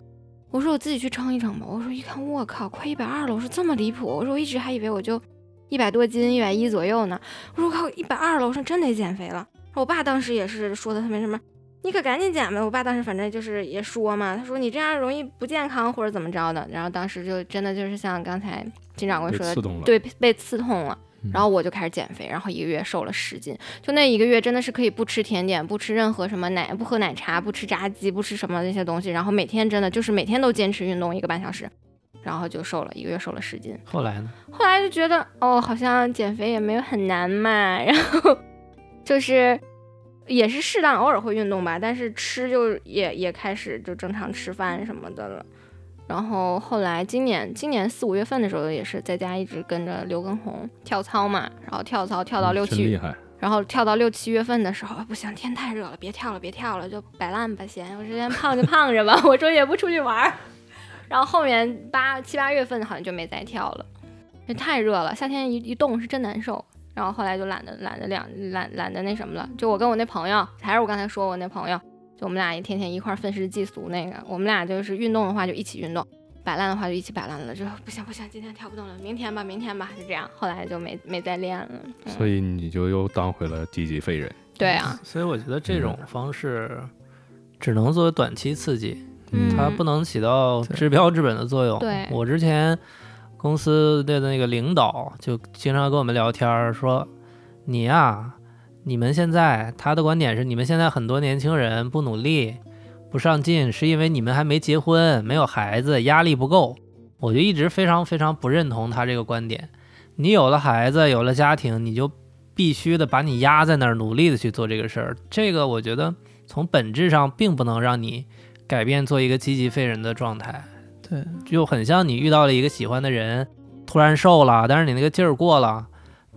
我说我自己去称一称吧。我说一看，我靠，快一百二了。我说这么离谱。我说我一直还以为我就一百多斤，一百一左右呢。我说我靠，一百二了。我说真得减肥了。我爸当时也是说的特别什么，你可赶紧减呗。我爸当时反正就是也说嘛，他说你这样容易不健康或者怎么着的。然后当时就真的就是像刚才金掌柜说的。对，被刺痛了嗯。然后我就开始减肥，然后一个月瘦了十斤。就那一个月真的是可以不吃甜点，不吃任何什么奶，不喝奶茶，不吃炸鸡，不吃什么那些东西，然后每天真的就是每天都坚持运动一个半小时，然后就瘦了一个月，瘦了十斤。后来呢？后来就觉得哦，好像减肥也没有很难嘛，[laughs] 然后就是也是适当偶尔会运动吧，但是吃就也也开始就正常吃饭什么的了。然后后来今年今年四五月份的时候，也是在家一直跟着刘畊宏跳操嘛，然后跳操跳到六七真厉害，然后跳到六七月份的时候，不行，天太热了，别跳了，别跳了，就摆烂吧先。我之前胖就胖着吧，[laughs] 我说也不出去玩儿。然后后面八七八月份好像就没再跳了，这太热了，夏天一一动是真难受。然后后来就懒得懒得两懒懒得那什么了。就我跟我那朋友，还是我刚才说我那朋友，就我们俩也天天一块儿愤世嫉俗那个，我们俩就是运动的话就一起运动，摆烂的话就一起摆烂了。就不行不行，今天跳不动了，明天吧明天吧，就这样。后来就没没再练了。嗯所以你就又当回了积极废人。对啊，所以我觉得这种方式只能作为短期刺激，嗯，它不能起到治标治本的作用。对我之前公司的那个领导就经常跟我们聊天儿说，你呀、你们现在他的观点是，你们现在很多年轻人不努力、不上进，是因为你们还没结婚、没有孩子，压力不够。我就一直非常非常不认同他这个观点。你有了孩子，有了家庭，你就必须的把你压在那儿，努力的去做这个事儿。这个我觉得从本质上并不能让你改变做一个积极废人的状态。对，就很像你遇到了一个喜欢的人，突然瘦了，但是你那个劲儿过了，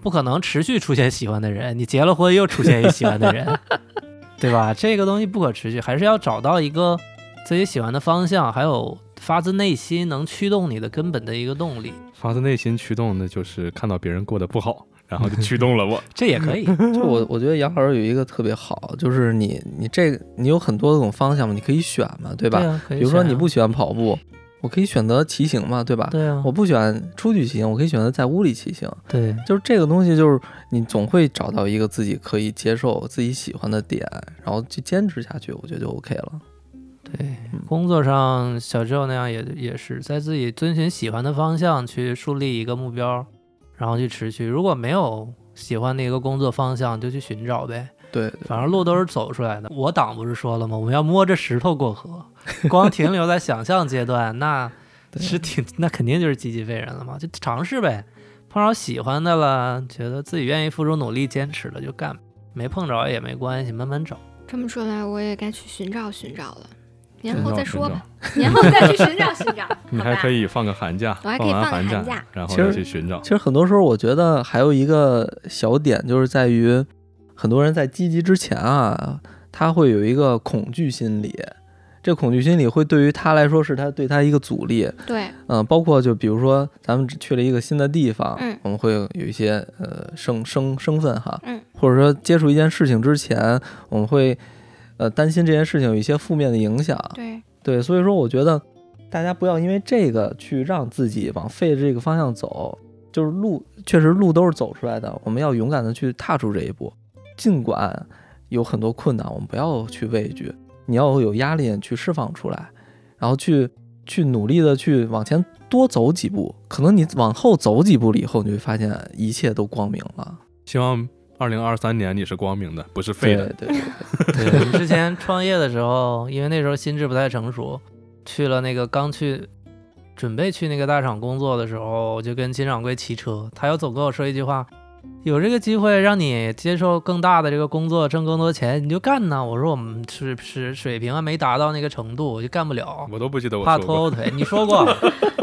不可能持续出现喜欢的人。[laughs] 你结了婚又出现一喜欢的人，[laughs] 对吧？这个东西不可持续，还是要找到一个自己喜欢的方向，还有发自内心能驱动你的根本的一个动力，发自内心驱动那就是看到别人过得不好，然后就驱动了我。[laughs] 这也可以。就我我觉得杨老师有一个特别好，就是你你这个你有很多种方向嘛，你可以选嘛，对吧？啊，比如说你不喜欢跑步，我可以选择骑行嘛，对吧？对啊，我不喜欢出去骑行，我可以选择在屋里骑行。对就是这个东西，就是你总会找到一个自己可以接受、自己喜欢的点，然后去坚持下去，我觉得就 OK 了。对，工作上小舅那样也也是在自己遵循喜欢的方向去树立一个目标，然后去持续。如果没有喜欢的一个工作方向，就去寻找呗。对对反正路都是走出来的。我党不是说了吗？我们要摸着石头过河，[laughs] 光停留在想象阶段，那是挺那肯定就是积极废人了嘛。就尝试呗，碰着喜欢的了，觉得自己愿意付出努力坚持了就干，没碰着也没关系，慢慢找。这么说来，我也该去寻找寻找了。年后再说吧，[laughs] 年后再去寻找寻找。[laughs] 你还可以放个寒假，我还可以完放寒寒假然后再去寻找其。实很多时候，我觉得还有一个小点，就是在于很多人在积极之前啊，他会有一个恐惧心理。这恐惧心理会对于他来说是他对他一个阻力，对，嗯、包括就比如说咱们去了一个新的地方，嗯。我们会有一些呃生生生分哈，嗯，或者说接触一件事情之前，我们会呃担心这件事情有一些负面的影响，对，对，所以说我觉得大家不要因为这个去让自己往废的这个方向走，就是路确实路都是走出来的，我们要勇敢的去踏出这一步，尽管有很多困难，我们不要去畏惧，你要有压力去释放出来，然后去去努力的去往前多走几步，可能你往后走几步了以后，你会发现一切都光明了。希望二零二三年你是光明的，不是废的。对对对，对，之前创业的时候，因为那时候心智不太成熟，去了那个刚去准备去那个大厂工作的时候，我就跟金掌柜骑车，他要总跟我说一句话。有这个机会让你接受更大的这个工作，挣更多钱，你就干呢。我说我们是是水平还没达到那个程度，我就干不了。我都不记得我怕拖后腿。[laughs] 你说过，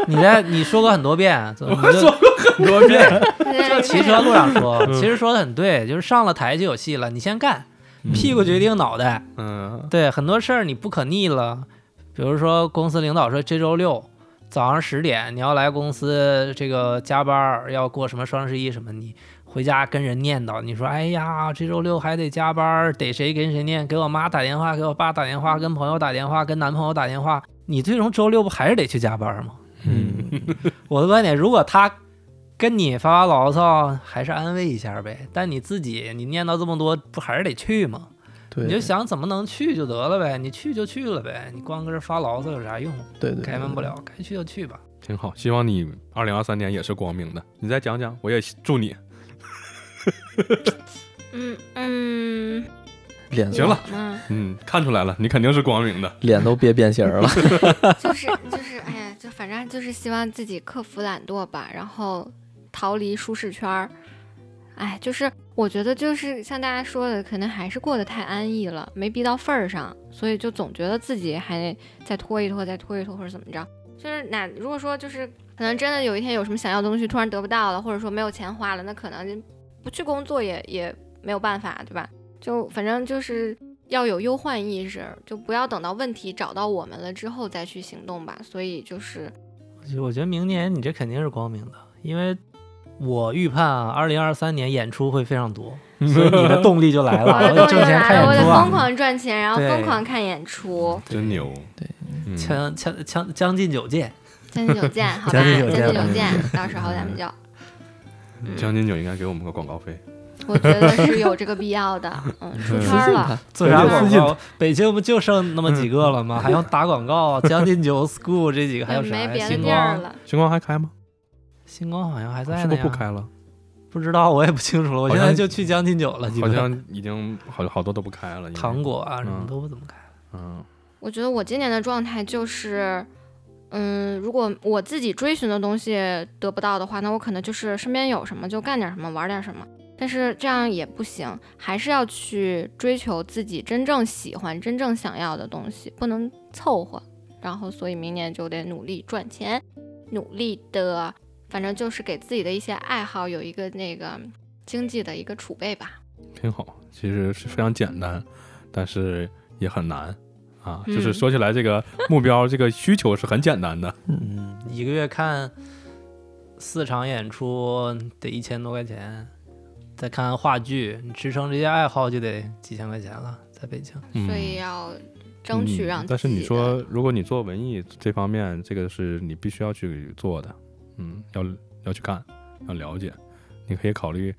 你在你说过很多遍，怎么我说过很多遍。就骑车路上说，[laughs] 嗯其实说的很对，就是上了台就有戏了，你先干，屁股决定脑袋。嗯，对，很多事儿你不可逆了，比如说公司领导说这周六早上十点你要来公司这个加班儿，要过什么双十一什么，你回家跟人念叨，你说哎呀这周六还得加班，得谁跟谁念，给我妈打电话，给我爸打电话，跟朋友打电话，跟男朋友打电话，你最终周六不还是得去加班吗？嗯，我的观点，如果他跟你发发牢骚，还是安慰一下呗。但你自己，你念叨这么多，不还是得去吗？对，你就想怎么能去就得了呗，你去就去了呗，你光搁这发牢骚有啥用？对对，改变不了，该去就去吧。挺好。希望你二零二三年也是光明的。你再讲讲，我也祝你。嗯嗯脸行了，嗯，嗯，看出来了，你肯定是光明的。脸都憋变形了。[laughs] 就是就是，哎呀，就反正就是希望自己克服懒惰吧，然后逃离舒适圈儿。哎，就是我觉得就是像大家说的，可能还是过得太安逸了，没逼到份儿上，所以就总觉得自己还得再拖一拖，再拖一拖，或者怎么着。就是那如果说就是可能真的有一天有什么想要的东西突然得不到了，或者说没有钱花了，那可能不去工作也也没有办法，对吧？就反正就是要有忧患意识，就不要等到问题找到我们了之后再去行动吧。所以就是，我觉得明年你这肯定是光明的，因为我预判啊，二零二三年演出会非常多，所以你的动力就来了，[laughs] 我的动力我得挣钱来了，我得。疯狂赚钱，然后疯狂看演出。真牛。对嗯，将将将将近九届，将近九见，[laughs] 好吧，将将近九见近九见，到时候咱们就，嗯将近九应该给我们个广告费。我觉得是有这个必要的。[laughs] 嗯，出圈了，他，做啥广告？北京不就剩那么几个了吗？[laughs] 还要打广告？将近九 school 这几个还有也啥呀？没别的星光，地儿了。星光还开吗？星光好像还在是呢是不是不开了？不知道，我也不清楚了。我现在就去将近九了，好像已经好好多都不开了。糖果啊什么嗯都不怎么开了。嗯，我觉得我今年的状态就是，嗯，如果我自己追寻的东西得不到的话，那我可能就是身边有什么就干点什么，玩点什么。但是这样也不行，还是要去追求自己真正喜欢、真正想要的东西，不能凑合。然后，所以明年就得努力赚钱，努力的，反正就是给自己的一些爱好有一个那个经济的一个储备吧。挺好。其实是非常简单，但是也很难啊。嗯就是说起来，这个目标、这个需求是很简单的。嗯，一个月看四场演出得一千多块钱，再看看话剧，你支撑这些爱好就得几千块钱了，在北京。嗯所以要争取嗯让自己的、但是你说，如果你做文艺这方面，这个是你必须要去做的，嗯，要要去干，要了解。你可以考虑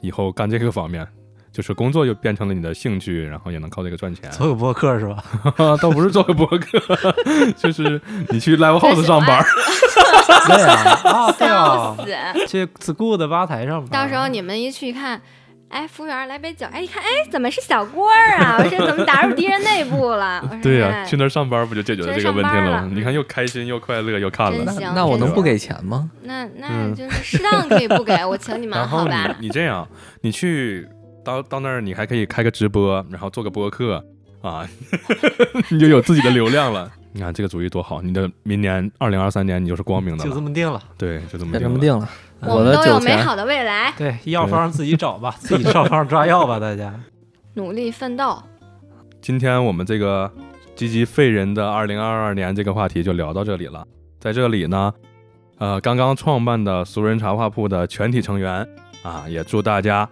以后干这个方面，就是工作又变成了你的兴趣，然后也能靠这个赚钱。做个播客是吧？[laughs] 倒不是做个博客，[laughs] 就是你去 live house 上班。[laughs] 对呀，啊对笑啊，死！去 school 的吧台上班。到时候你们一去一看，哎，服务员来杯酒，哎，一看，哎，怎么是小锅儿啊？我说怎么打入敌人内部了？对呀、哎去那儿上班不就解决了这个问题了吗？了你看又开心又快乐又看了。那我能不给钱吗？那那嗯就是适当可以不给我请你们好吧？你这样，你去到到那儿，你还可以开个直播，然后做个播客啊，[laughs] 你就有自己的流量了。你看这个主意多好！你的明年二零二三年你就是光明的就这。么定了。对，就这么定了。么定了。我我们都有美好的未来，对，药方自己找吧，自己上方抓药吧，大家。[laughs] 努力奋斗。今天我们这个积极废人的二零二二年这个话题就聊到这里了。在这里呢，呃，刚刚创办的俗人茶话铺的全体成员啊，也祝大家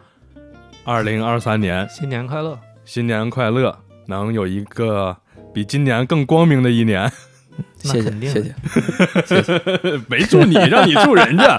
二零二三年新年快乐！新年快乐，能有一个比今年更光明的一年。[laughs] 谢谢 [laughs] 谢谢。没祝你，让你祝人家。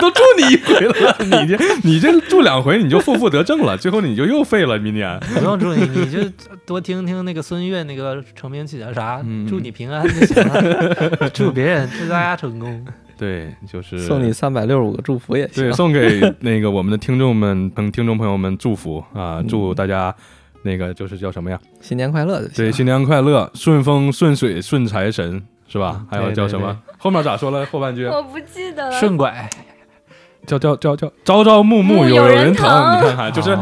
都祝你一回了，你这你这祝两回你就负负得正了，最后你就又废了，明年。不用祝你，你就多听听那个孙悦那个成名曲叫啥？嗯祝你平安就行了，[laughs] 祝别人祝大家成功。对，就是送你三百六十五个祝福也行对，。送给那个我们的听众们、朋听众朋友们祝福啊！嗯祝大家那个就是叫什么呀？新年快乐就行。对，新年快乐，顺风顺水顺财神，是吧？还有叫什么？后面咋说了？后半句我不记得了。顺拐，叫叫叫叫朝朝暮暮暮有有人人疼你看看，就是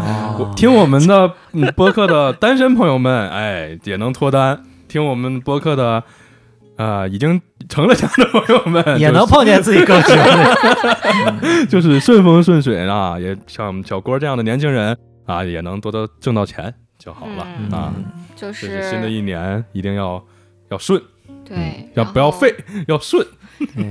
听我们的嗯播客的单身朋友们，哎，也能脱单；听我们播客的啊、已经成了家的朋友们，也 [laughs] 就是能碰见自己更喜欢的。[laughs] [laughs] 就是顺风顺水啊，也像小郭这样的年轻人啊，也能多多挣到钱就好了、嗯啊。就这是新的一年一定要要顺，对嗯，要不要废，要顺。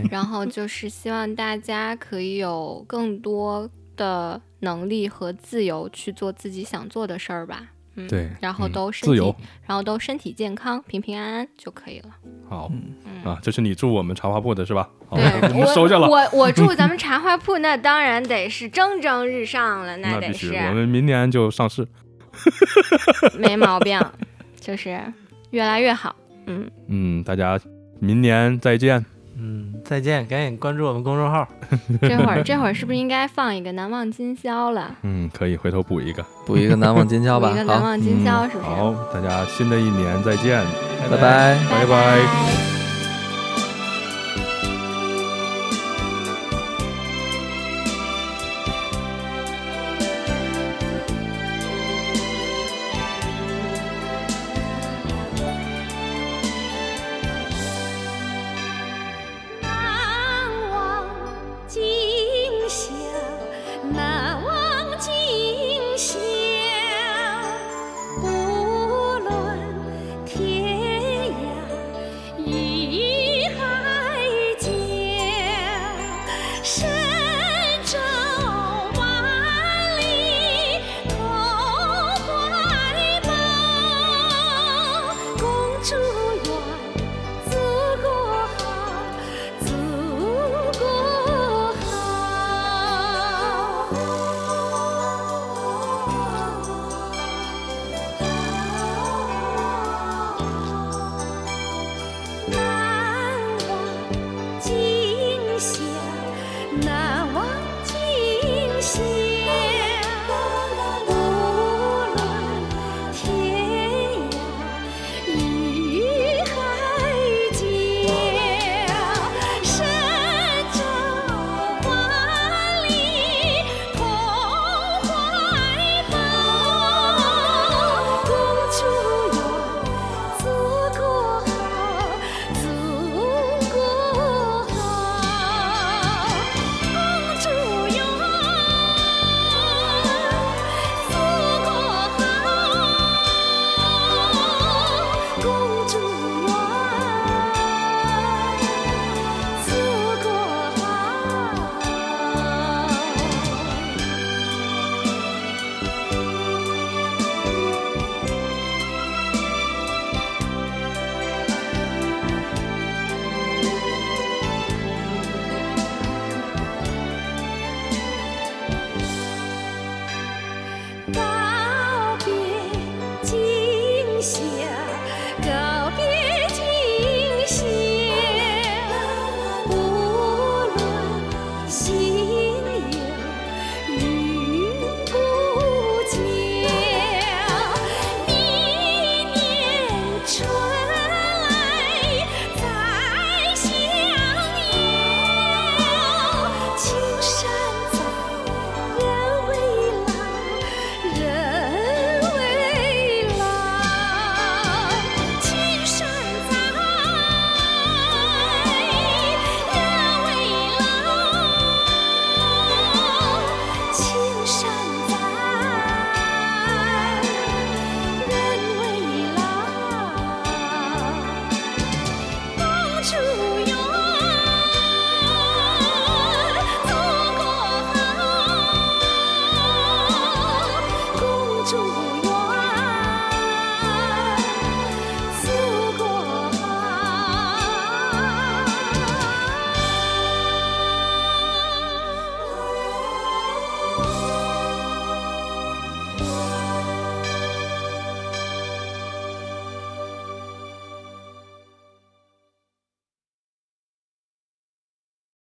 然后就是希望大家可以有更多的能力和自由去做自己想做的事儿吧。嗯，对然后嗯都身体，自由然后都身体健康、平平安安就可以了。好嗯，啊，这是你住我们茶话铺的是吧？好，对我们收下了。我我祝咱们 [laughs] 茶话铺，那当然得是蒸蒸日上了，那必须，是我们明年就上市。[laughs] 没毛病，就是越来越好。嗯，嗯，大家明年再见。嗯，再见，赶紧关注我们公众号。[laughs] 这会儿这会儿是不是应该放一个难忘今宵了？嗯，可以回头补一个。补一个难忘今宵吧 [laughs] 补一个。难，忘今宵，是不是？好，大家新的一年再见，拜拜。拜拜